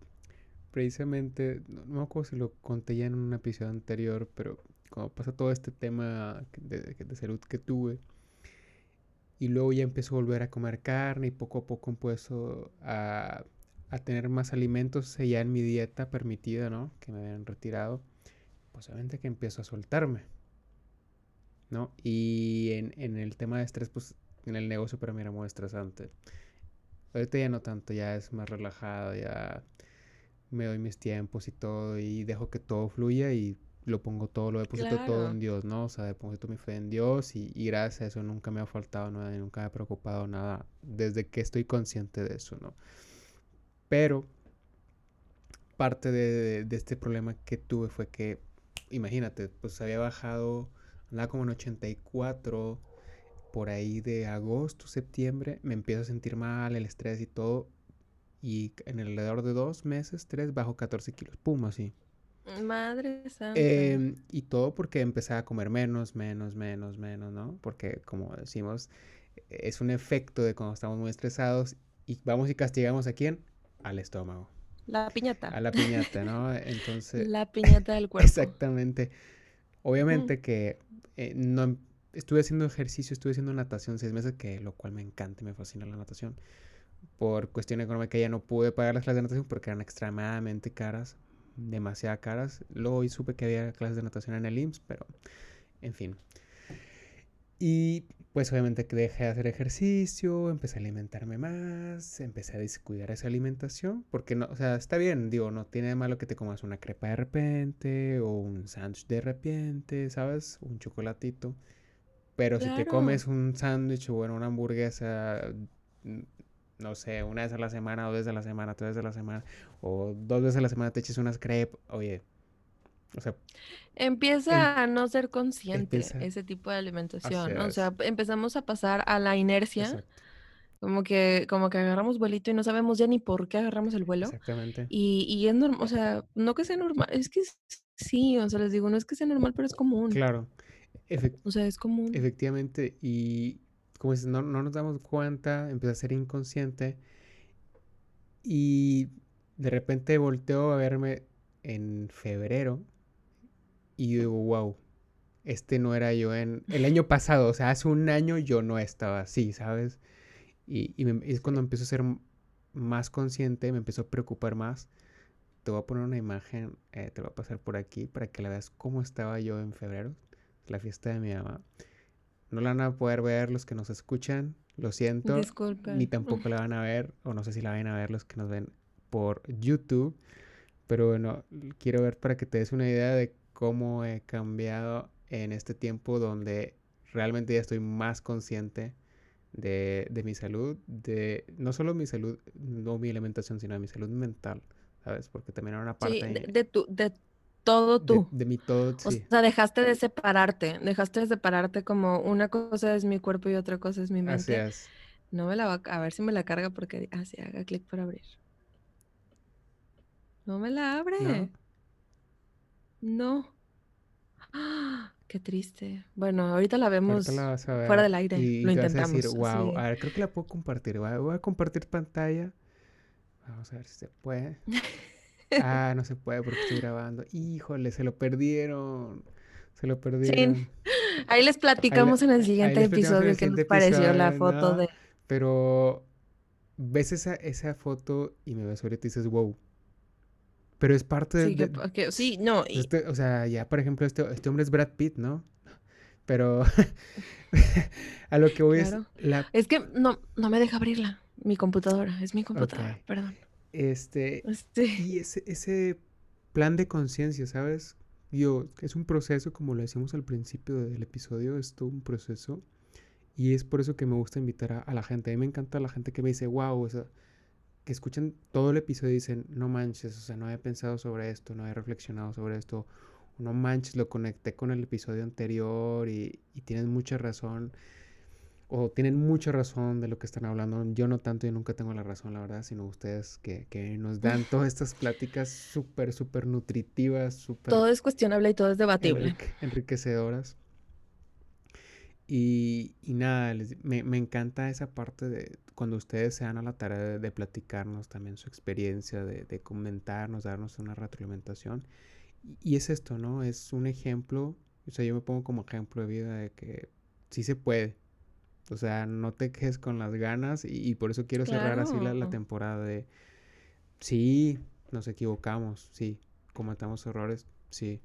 precisamente, no, me acuerdo si lo conté ya en un episodio anterior, pero cuando pasa todo este tema de, de salud que tuve, y luego ya empezó a volver a comer carne y poco a poco empezó a, a tener más alimentos ya en mi dieta permitida, ¿no? Que me habían retirado pues obviamente que empiezo a soltarme, ¿no? Y en, el tema de estrés, pues en el negocio para mí era muy estresante. Ahorita ya no tanto, ya es más relajado, ya me doy mis tiempos y todo y dejo que todo fluya y lo pongo todo, lo deposito todo en Dios, ¿no? O sea, deposito mi fe en Dios y, gracias a eso nunca me ha faltado nada y nunca me ha preocupado nada desde que estoy consciente de eso, ¿no? Pero parte de este problema que tuve fue que imagínate, pues había bajado, andaba como en 84, por ahí de agosto, septiembre, me empiezo a sentir mal, el estrés y todo, y en alrededor de dos meses, tres, bajo 14 kilos, pum, así. Madre santa. Em, y todo porque empecé a comer menos, menos, menos, menos, ¿no? Porque, como decimos, es un efecto de cuando estamos muy estresados y vamos y castigamos a quién? Al estómago. La piñata. A la piñata, ¿no? Entonces. La piñata del [LAUGHS] cuerpo. Exactamente. Obviamente que eh, no estuve haciendo ejercicio, estuve haciendo natación seis meses, que lo cual me encanta, me fascina la natación. Por cuestión económica ya no pude pagar las clases de natación porque eran extremadamente caras, demasiado caras. Luego hoy supe que había clases de natación en el IMSS, pero en fin. Y pues obviamente que dejé de hacer ejercicio, empecé a alimentarme más, empecé a descuidar esa alimentación, porque no, o sea, está bien, digo, no tiene de malo que te comas una crepa de repente o un sándwich de repente, ¿sabes? Un chocolatito. Pero si te comes un sándwich o bueno, una hamburguesa, mm, no sé, una vez a la semana, dos veces a la semana, tres veces a la semana, o dos veces a la semana te eches unas crepas, oye, o sea, empieza a no ser consciente ese tipo de alimentación. O sea, empezamos a pasar a la inercia. Como que, como que agarramos vuelito y no sabemos ya ni por qué agarramos el vuelo. Exactamente. Y, y es normal, o sea, no que sea normal, es que sí, o sea, les digo, no es que sea normal, pero es común. Claro. o sea, es común. Efectivamente, y como dices, no, no nos damos cuenta, empieza a ser inconsciente. Y de repente volteo a verme en febrero y digo, wow, este no era yo en el año pasado, o sea, hace un año yo no estaba así, ¿sabes? Y, es cuando empiezo a ser más consciente, me empiezo a preocupar más. Te voy a poner una imagen, eh, te voy a pasar por aquí para que la veas cómo estaba yo en febrero, la fiesta de mi mamá. No la van a poder ver los que nos escuchan, lo siento. Disculpen. Ni tampoco la van a ver, o no sé si la van a ver los que nos ven por YouTube. Pero bueno, quiero ver para que te des una idea de cómo he cambiado en este tiempo donde realmente ya estoy más consciente de, de mi salud, de no solo mi salud, no mi alimentación, sino de mi salud mental, ¿sabes? Porque también era una Sí, parte de, ahí de tu, de todo tú. de mi todo, O sí, sea, dejaste de separarte, dejaste de separarte como una cosa es mi cuerpo y otra cosa es mi así mente. es, No me la va a a ver si me la carga porque así haga clic para abrir. No me la abre. No. ¡Ah! Qué triste. Bueno, ahorita la Ahorita la vemos fuera del aire. y, y Lo te vas a decir, intentamos, wow, a ver, creo que la puedo compartir, voy a, compartir pantalla, vamos a ver si se puede. Ah, no se puede porque estoy grabando. Híjole, se lo perdieron. Se lo Sí. perdieron. Ahí les Ahí, platicamos la- en el siguiente episodio qué nos pareció la foto ¿no? de... Pero ves esa, esa foto y me ves ahorita y dices, wow. Pero es parte Sí, que, de- que- sí, no, y este, o sea, ya por ejemplo, este, este hombre es Brad Pitt, ¿no? Pero [LAUGHS] a lo que voy es claro. la, Es que no, no me deja abrirla. Mi computadora, es mi computadora, perdón. este, Este, y ese, ese plan de conciencia, ¿sabes? Yo, es un proceso, como lo decíamos al principio del episodio, es todo un proceso. Y es por eso que me gusta invitar a, a la gente. A mí me encanta la gente que me dice, wow, o sea, que escuchan todo el episodio y dicen, no manches, o sea, no había pensado sobre esto, no había reflexionado sobre esto, no manches, lo conecté con el episodio anterior y, y tienen mucha razón, o tienen mucha razón de lo que están hablando. Yo no tanto, yo nunca tengo la razón, la verdad, sino ustedes que, que nos dan todas estas pláticas súper, súper nutritivas, súper todo es cuestionable y todo es debatible. enrique- enriquecedoras. Y, y nada, les- me, me encanta esa parte de cuando ustedes se dan a la tarea de, de platicarnos también su experiencia, de, de comentarnos, darnos una retroalimentación. Y, y es esto, ¿no? Es un ejemplo, o sea, yo me pongo como ejemplo de vida de que sí se puede. O sea, no te quedes con las ganas y, y por eso quiero cerrar así la, temporada de, sí, nos equivocamos, sí, cometamos errores, sí,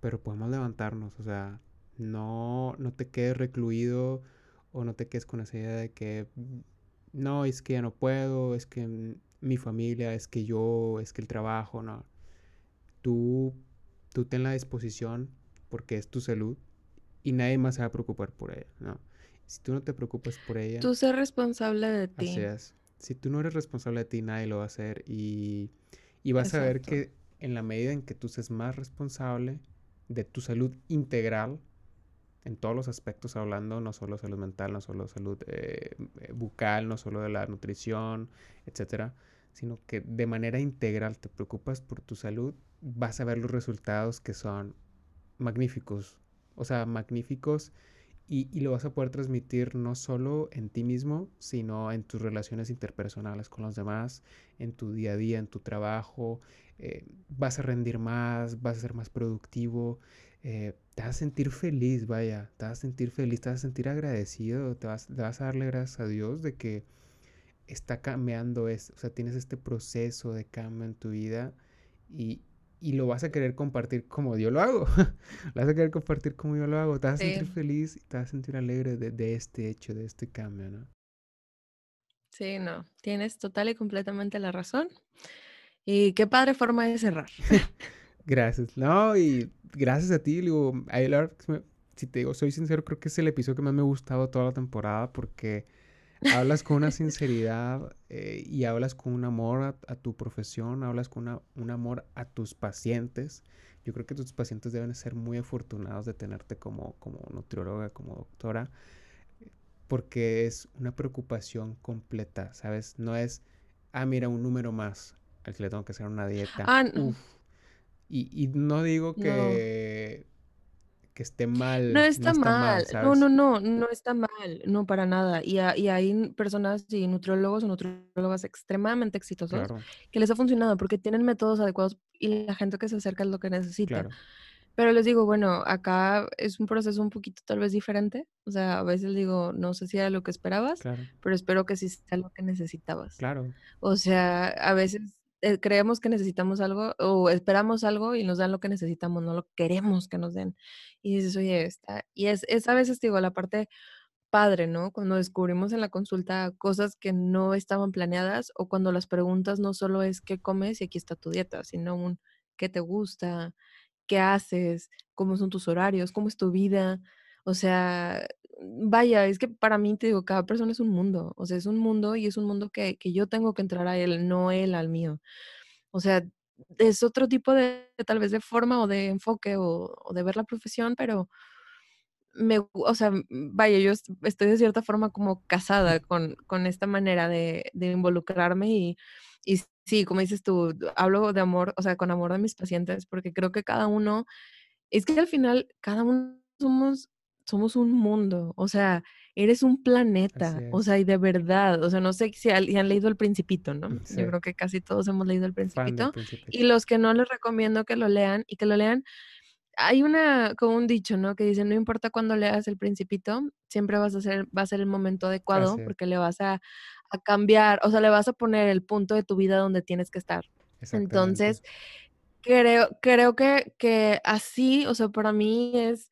pero podemos levantarnos, o sea, no, no te quedes recluido o no te quedes con esa idea de que "Mm, no, es que ya no puedo, es que mi familia, es que yo, es que el trabajo, no. Tú, tú ten la disposición porque es tu salud y nadie más se va a preocupar por ella, ¿no? Si tú no te preocupas por ella, Tú ser responsable de así ti. es. Si tú no eres responsable de ti, nadie lo va a hacer y, y vas a ver Exacto. que en la medida en que tú seas más responsable de tu salud integral, en todos los aspectos hablando, no solo salud mental, no solo salud eh, eh, bucal, no solo de la nutrición, etcétera, sino que de manera integral te preocupas por tu salud, vas a ver los resultados que son magníficos, o sea, magníficos y, y lo vas a poder transmitir no solo en ti mismo, sino en tus relaciones interpersonales con los demás, en tu día a día, en tu trabajo, eh, vas a rendir más, vas a ser más productivo, te vas a sentir feliz, vaya, te vas a sentir feliz, te vas a sentir agradecido, te vas, te vas a darle gracias a Dios de que está cambiando esto, o sea, tienes este proceso de cambio en tu vida y, y lo vas a querer compartir como yo lo hago, [LAUGHS] lo vas a querer compartir como yo lo hago, te vas a sentir feliz y te vas a sentir alegre de, de este hecho, de este cambio, ¿no? sí, no. Tienes total y completamente la razón. Y qué padre forma de cerrar. [LAUGHS] Gracias, no, y gracias a ti, digo, ahí la verdad si te digo, soy sincero, creo que es el episodio que más me ha gustado toda la temporada porque hablas con una sinceridad [LAUGHS] eh, y hablas con un amor a, a tu profesión, hablas con una- un amor a tus pacientes. Yo creo que tus pacientes deben ser muy afortunados de tenerte como, como nutrióloga, como doctora, porque es una preocupación completa, ¿sabes? No es, ah, mira, un número más al que le tengo que hacer una dieta. Ah, no. Uf. Y, y no digo No. que, que esté mal, no está está mal, mal, no, no, no, no está mal, no para nada. Y, y hay personas y nutriólogos o nutriólogas extremadamente exitosos Claro, que les ha funcionado porque tienen métodos adecuados y la gente que se acerca es lo que necesita. claro, Pero les digo, bueno, acá es un proceso un poquito tal vez diferente. O sea, a veces digo, no sé si era lo que esperabas, claro, pero espero que sí sea lo que necesitabas. claro, O sea, a veces eh, creemos que necesitamos algo o esperamos algo y nos dan lo que necesitamos, no lo que queremos que nos den. Y dices, oye, está. Y es, es a veces, digo, la parte padre, ¿no? Cuando descubrimos en la consulta cosas que no estaban planeadas o cuando las preguntas no solo es qué comes y aquí está tu dieta, sino un qué te gusta, qué haces, cómo son tus horarios, cómo es tu vida. O sea, vaya, es que para mí, te digo, cada persona es un mundo, o sea, es un mundo y es un mundo que, que yo tengo que entrar a él, no él al mío. O sea, es otro tipo de, tal vez de forma o de enfoque o, de ver la profesión, pero me, o sea, vaya, yo est- estoy de cierta forma como casada con, con esta manera de, de involucrarme y, y sí, como dices tú, hablo de amor, o sea, con amor de mis pacientes, porque creo que cada uno es que al final cada uno somos somos un mundo, o sea, eres un planeta, o sea, y de verdad, o sea, no sé si al si han leído El Principito, ¿no? Yo Sí, creo que casi todos hemos leído El del Principito, y Principito. los que no, les recomiendo que lo lean, y que lo lean hay una como un dicho, ¿no? Que dice: "No importa cuándo leas El Principito, siempre vas a ser va a ser el momento adecuado, porque le vas a a cambiar, o sea, le vas a poner el punto de tu vida donde tienes que estar". Entonces, creo creo que que así, o sea, para mí es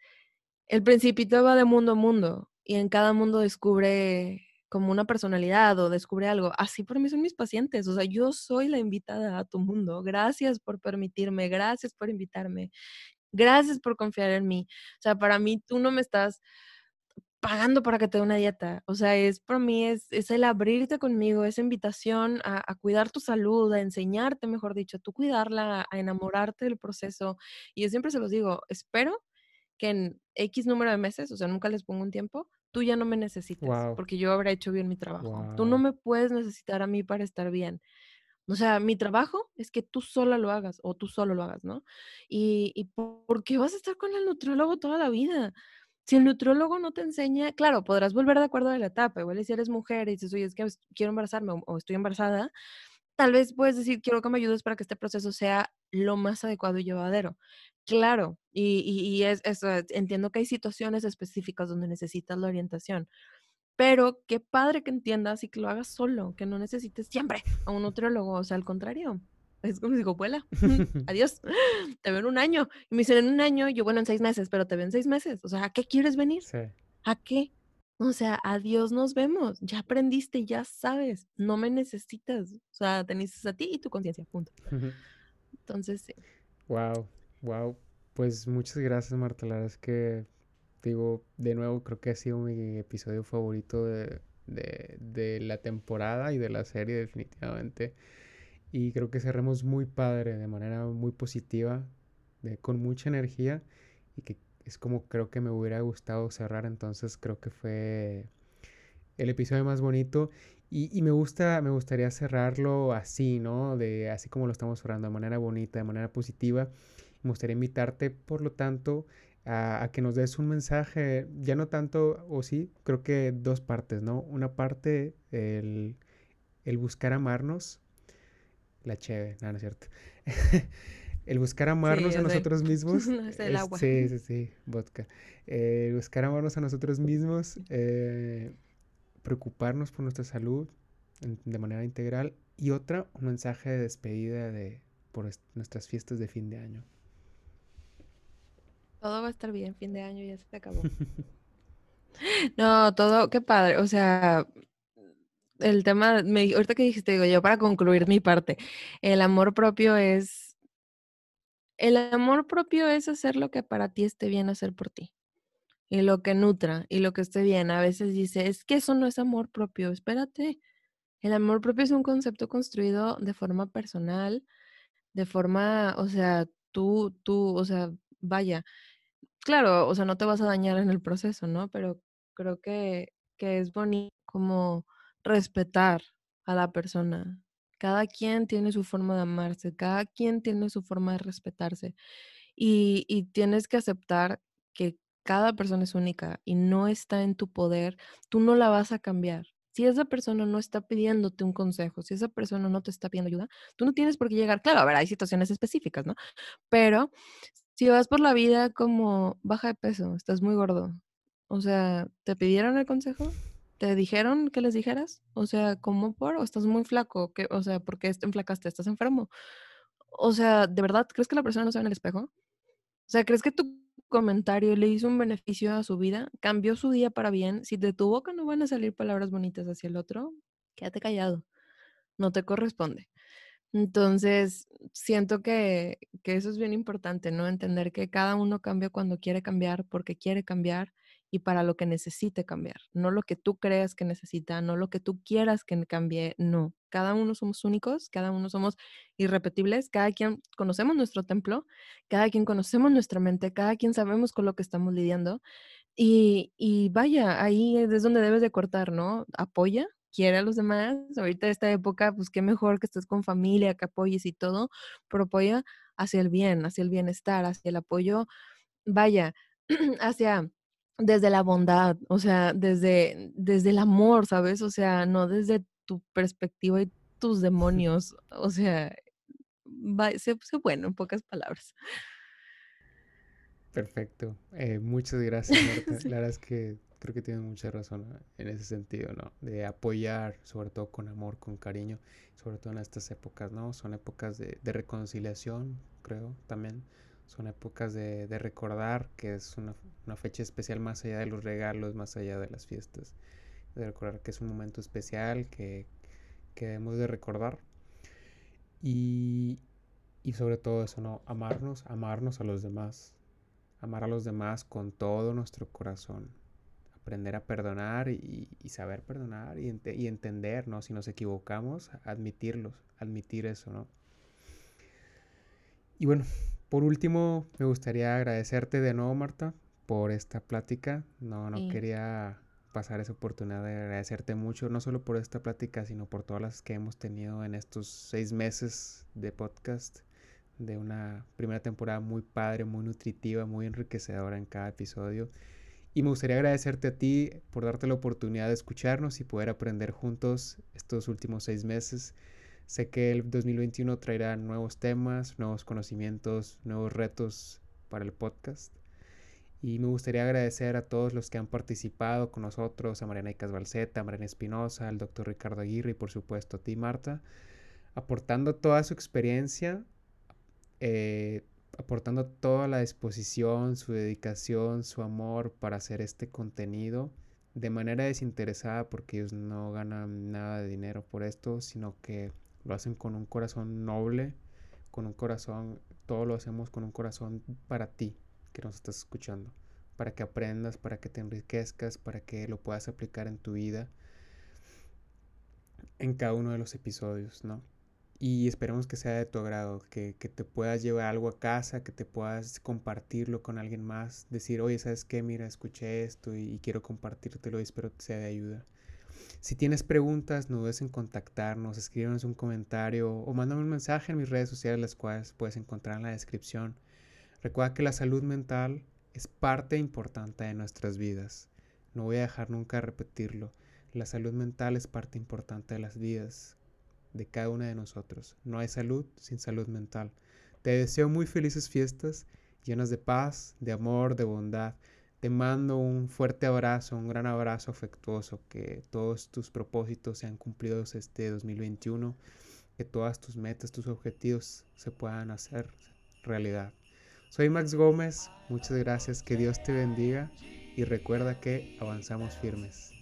el Principito va de mundo a mundo, y en cada mundo descubre como una personalidad o descubre algo. Así para mí son mis pacientes, o sea, yo soy la invitada a tu mundo. Gracias por permitirme, gracias por invitarme, gracias por confiar en mí. O sea, para mí tú no me estás pagando para que te dé una dieta. O sea, es para mí es es el abrirte conmigo, esa invitación a a cuidar tu salud, a enseñarte, mejor dicho, tú cuidarla, a enamorarte del proceso. Y yo siempre se los digo, espero que en X número de meses, o sea, nunca les pongo un tiempo, tú ya no me necesites, Wow, porque yo habré hecho bien mi trabajo. Tú no wow. me puedes necesitar a mí para estar bien. O sea, mi trabajo es que tú sola lo hagas o tú solo lo hagas, ¿no? Y y ¿por qué vas a estar con el nutriólogo toda la vida? Si el nutriólogo no te enseña claro, podrás volver de acuerdo a la etapa, igual si eres mujer y dices: "Oye, es que es quiero embarazarme o o estoy embarazada", tal vez puedes decir: "Quiero que me ayudes para que este proceso sea lo más adecuado y llevadero". Claro, y y y es entiendo que hay situaciones específicas donde necesitas la orientación, pero qué padre que entiendas y que lo hagas solo, que no necesites siempre a un nutriólogo, o sea, al contrario, es como si digo: "Vuela, [LAUGHS] [LAUGHS] adiós, te veo en un año". Y me dicen: "En un año", yo: "Bueno, en 6 meses", pero te veo en 6 meses, o sea, ¿a qué quieres venir? Sí, ¿A qué? O sea, adiós, nos vemos, ya aprendiste, ya sabes, no me necesitas, o sea, te necesitas a ti y tu conciencia, punto. Entonces, sí. wow, wow. Pues muchas gracias, Marta. La verdad es que, digo, de nuevo, creo que ha sido mi episodio favorito de, de, de la temporada y de la serie, definitivamente. Y creo que cerramos muy padre, de manera muy positiva, de, con mucha energía, y que es como creo que me hubiera gustado cerrar. Entonces, creo que fue el episodio más bonito. Y, y me gusta, me gustaría cerrarlo así, ¿no? De así como lo estamos cerrando, de manera bonita, de manera positiva. Me gustaría invitarte, por lo tanto, a, a que nos des un mensaje, ya no tanto, o sí, creo que dos partes, ¿no? Una parte, el, el buscar amarnos, la cheve, no, no es cierto. [LAUGHS] el buscar Sí, amarnos a nosotros [LAUGHS] mismos, Es el es, agua. sí, sí, sí, vodka. Eh, buscar amarnos a nosotros mismos, eh, preocuparnos por nuestra salud en- de manera integral y otra, un mensaje de despedida de, por est- nuestras fiestas de fin de año. Todo va a estar bien, fin de año ya se te acabó. [LAUGHS] [LAUGHS] No, todo, qué padre, o sea, el tema, me ahorita que dijiste, digo, yo para concluir mi parte, el amor propio es el amor propio es hacer lo que para ti esté bien hacer por ti, y lo que nutra, y lo que esté bien. A veces dice: "Es que eso no es amor propio", espérate, el amor propio es un concepto construido de forma personal, de forma, o sea, tú tú, o sea, vaya, Claro, o sea, no te vas a dañar en el proceso, ¿no? Pero creo que que es bonito como respetar a la persona. Cada quien tiene su forma de amarse, cada quien tiene su forma de respetarse, y y tienes que aceptar que cada persona es única y no está en tu poder, tú no la vas a cambiar. Si esa persona no está pidiéndote un consejo, si esa persona no te está pidiendo ayuda, tú no tienes por qué llegar claro, a ver, hay situaciones específicas, ¿no? Pero si vas por la vida como baja de peso, estás muy gordo, o sea, ¿te pidieron el consejo? ¿Te dijeron que les dijeras? O sea, ¿cómo por? ¿O estás muy flaco? ¿Qué? O sea, ¿por qué te enflacaste? ¿Estás enfermo? O sea, ¿de verdad crees que la persona no se ve en el espejo? O sea, ¿crees que tu comentario le hizo un beneficio a su vida? ¿Cambió su día para bien? Si de tu boca no van a salir palabras bonitas hacia el otro, quédate callado, no te corresponde. Entonces, siento que que eso es bien importante, ¿no? Entender que cada uno cambia cuando quiere cambiar, porque quiere cambiar, y para lo que necesite cambiar, no lo que tú creas que necesita, no lo que tú quieras que cambie, no. Cada uno somos únicos, cada uno somos irrepetibles, cada quien conocemos nuestro templo, cada quien conocemos nuestra mente, cada quien sabemos con lo que estamos lidiando. Y, y vaya, ahí es donde debes de cortar, ¿no? Apoya, quiere a los demás. Ahorita esta época, pues qué mejor que estés con familia, que apoyes y todo, pero apoya hacia el bien, hacia el bienestar, hacia el apoyo, vaya, [CLEARS THROAT] hacia desde la bondad, o sea, desde, desde el amor, ¿sabes? O sea, no desde tu perspectiva y tus [LAUGHS] demonios, o sea, va, sé, sé bueno, en pocas palabras. Perfecto. Eh, muchas gracias, [LAUGHS] Marta. La verdad es que creo que tienes mucha razón en ese sentido, ¿no? De apoyar, sobre todo con amor, con cariño, sobre todo en estas épocas, ¿no? Son épocas de, de reconciliación, creo, también. Son épocas de, de recordar que es una, una, fecha especial más allá de los regalos, más allá de las fiestas. De recordar que es un momento especial que, que debemos de recordar. Y, y sobre todo eso, ¿no? Amarnos, amarnos a los demás. Amar a los demás con todo nuestro corazón aprender a perdonar y, saber perdonar y, y, entender, ¿no? Si nos equivocamos, admitirlos, admitir eso, ¿no? Y bueno, por último, me gustaría agradecerte de nuevo, Marta, por esta plática. No, no quería pasar esa oportunidad de agradecerte mucho, no solo por esta plática, sino por todas las que hemos tenido en estos seis meses de podcast, de una primera temporada muy padre, muy nutritiva, muy enriquecedora en cada episodio. Y me gustaría agradecerte a ti por darte la oportunidad de escucharnos y poder aprender juntos estos últimos seis meses. Sé que el 2021 traerá nuevos temas, nuevos conocimientos, nuevos retos para el podcast. Y me gustaría agradecer a todos los que han participado con nosotros, a Mariana Icas Balceta, a Mariana Espinosa, al doctor Ricardo Aguirre y por supuesto a ti, Marta, aportando toda su experiencia, eh, aportando toda la disposición, su dedicación, su amor para hacer este contenido de manera desinteresada porque ellos no ganan nada de dinero por esto, sino que lo hacen con un corazón noble, con un corazón, todo lo hacemos con un corazón para ti que nos estás escuchando, para que aprendas, para que te enriquezcas, para que lo puedas aplicar en tu vida en cada uno de los episodios, ¿no? y esperemos que sea de tu agrado, que, que, te puedas llevar algo a casa, que te puedas compartirlo con alguien más, decir, oye, ¿sabes qué? Mira, escuché esto y, quiero compartírtelo y espero que sea de ayuda. Si tienes preguntas, no dudes en contactarnos, escríbenos un comentario o mándame un mensaje en mis redes sociales, las cuales puedes encontrar en la descripción. Recuerda que la salud mental es parte importante de nuestras vidas. No voy a dejar nunca de repetirlo. La salud mental es parte importante de las vidas de cada una de nosotros. No hay salud sin salud mental. Te deseo muy felices fiestas, llenas de paz, de amor, de bondad. Te mando un fuerte abrazo, un gran abrazo afectuoso, que todos tus propósitos sean cumplidos este 2021, que todas tus metas, tus objetivos se puedan hacer realidad. Soy Max Gómez, muchas gracias, que Dios te bendiga y recuerda que avanzamos firmes.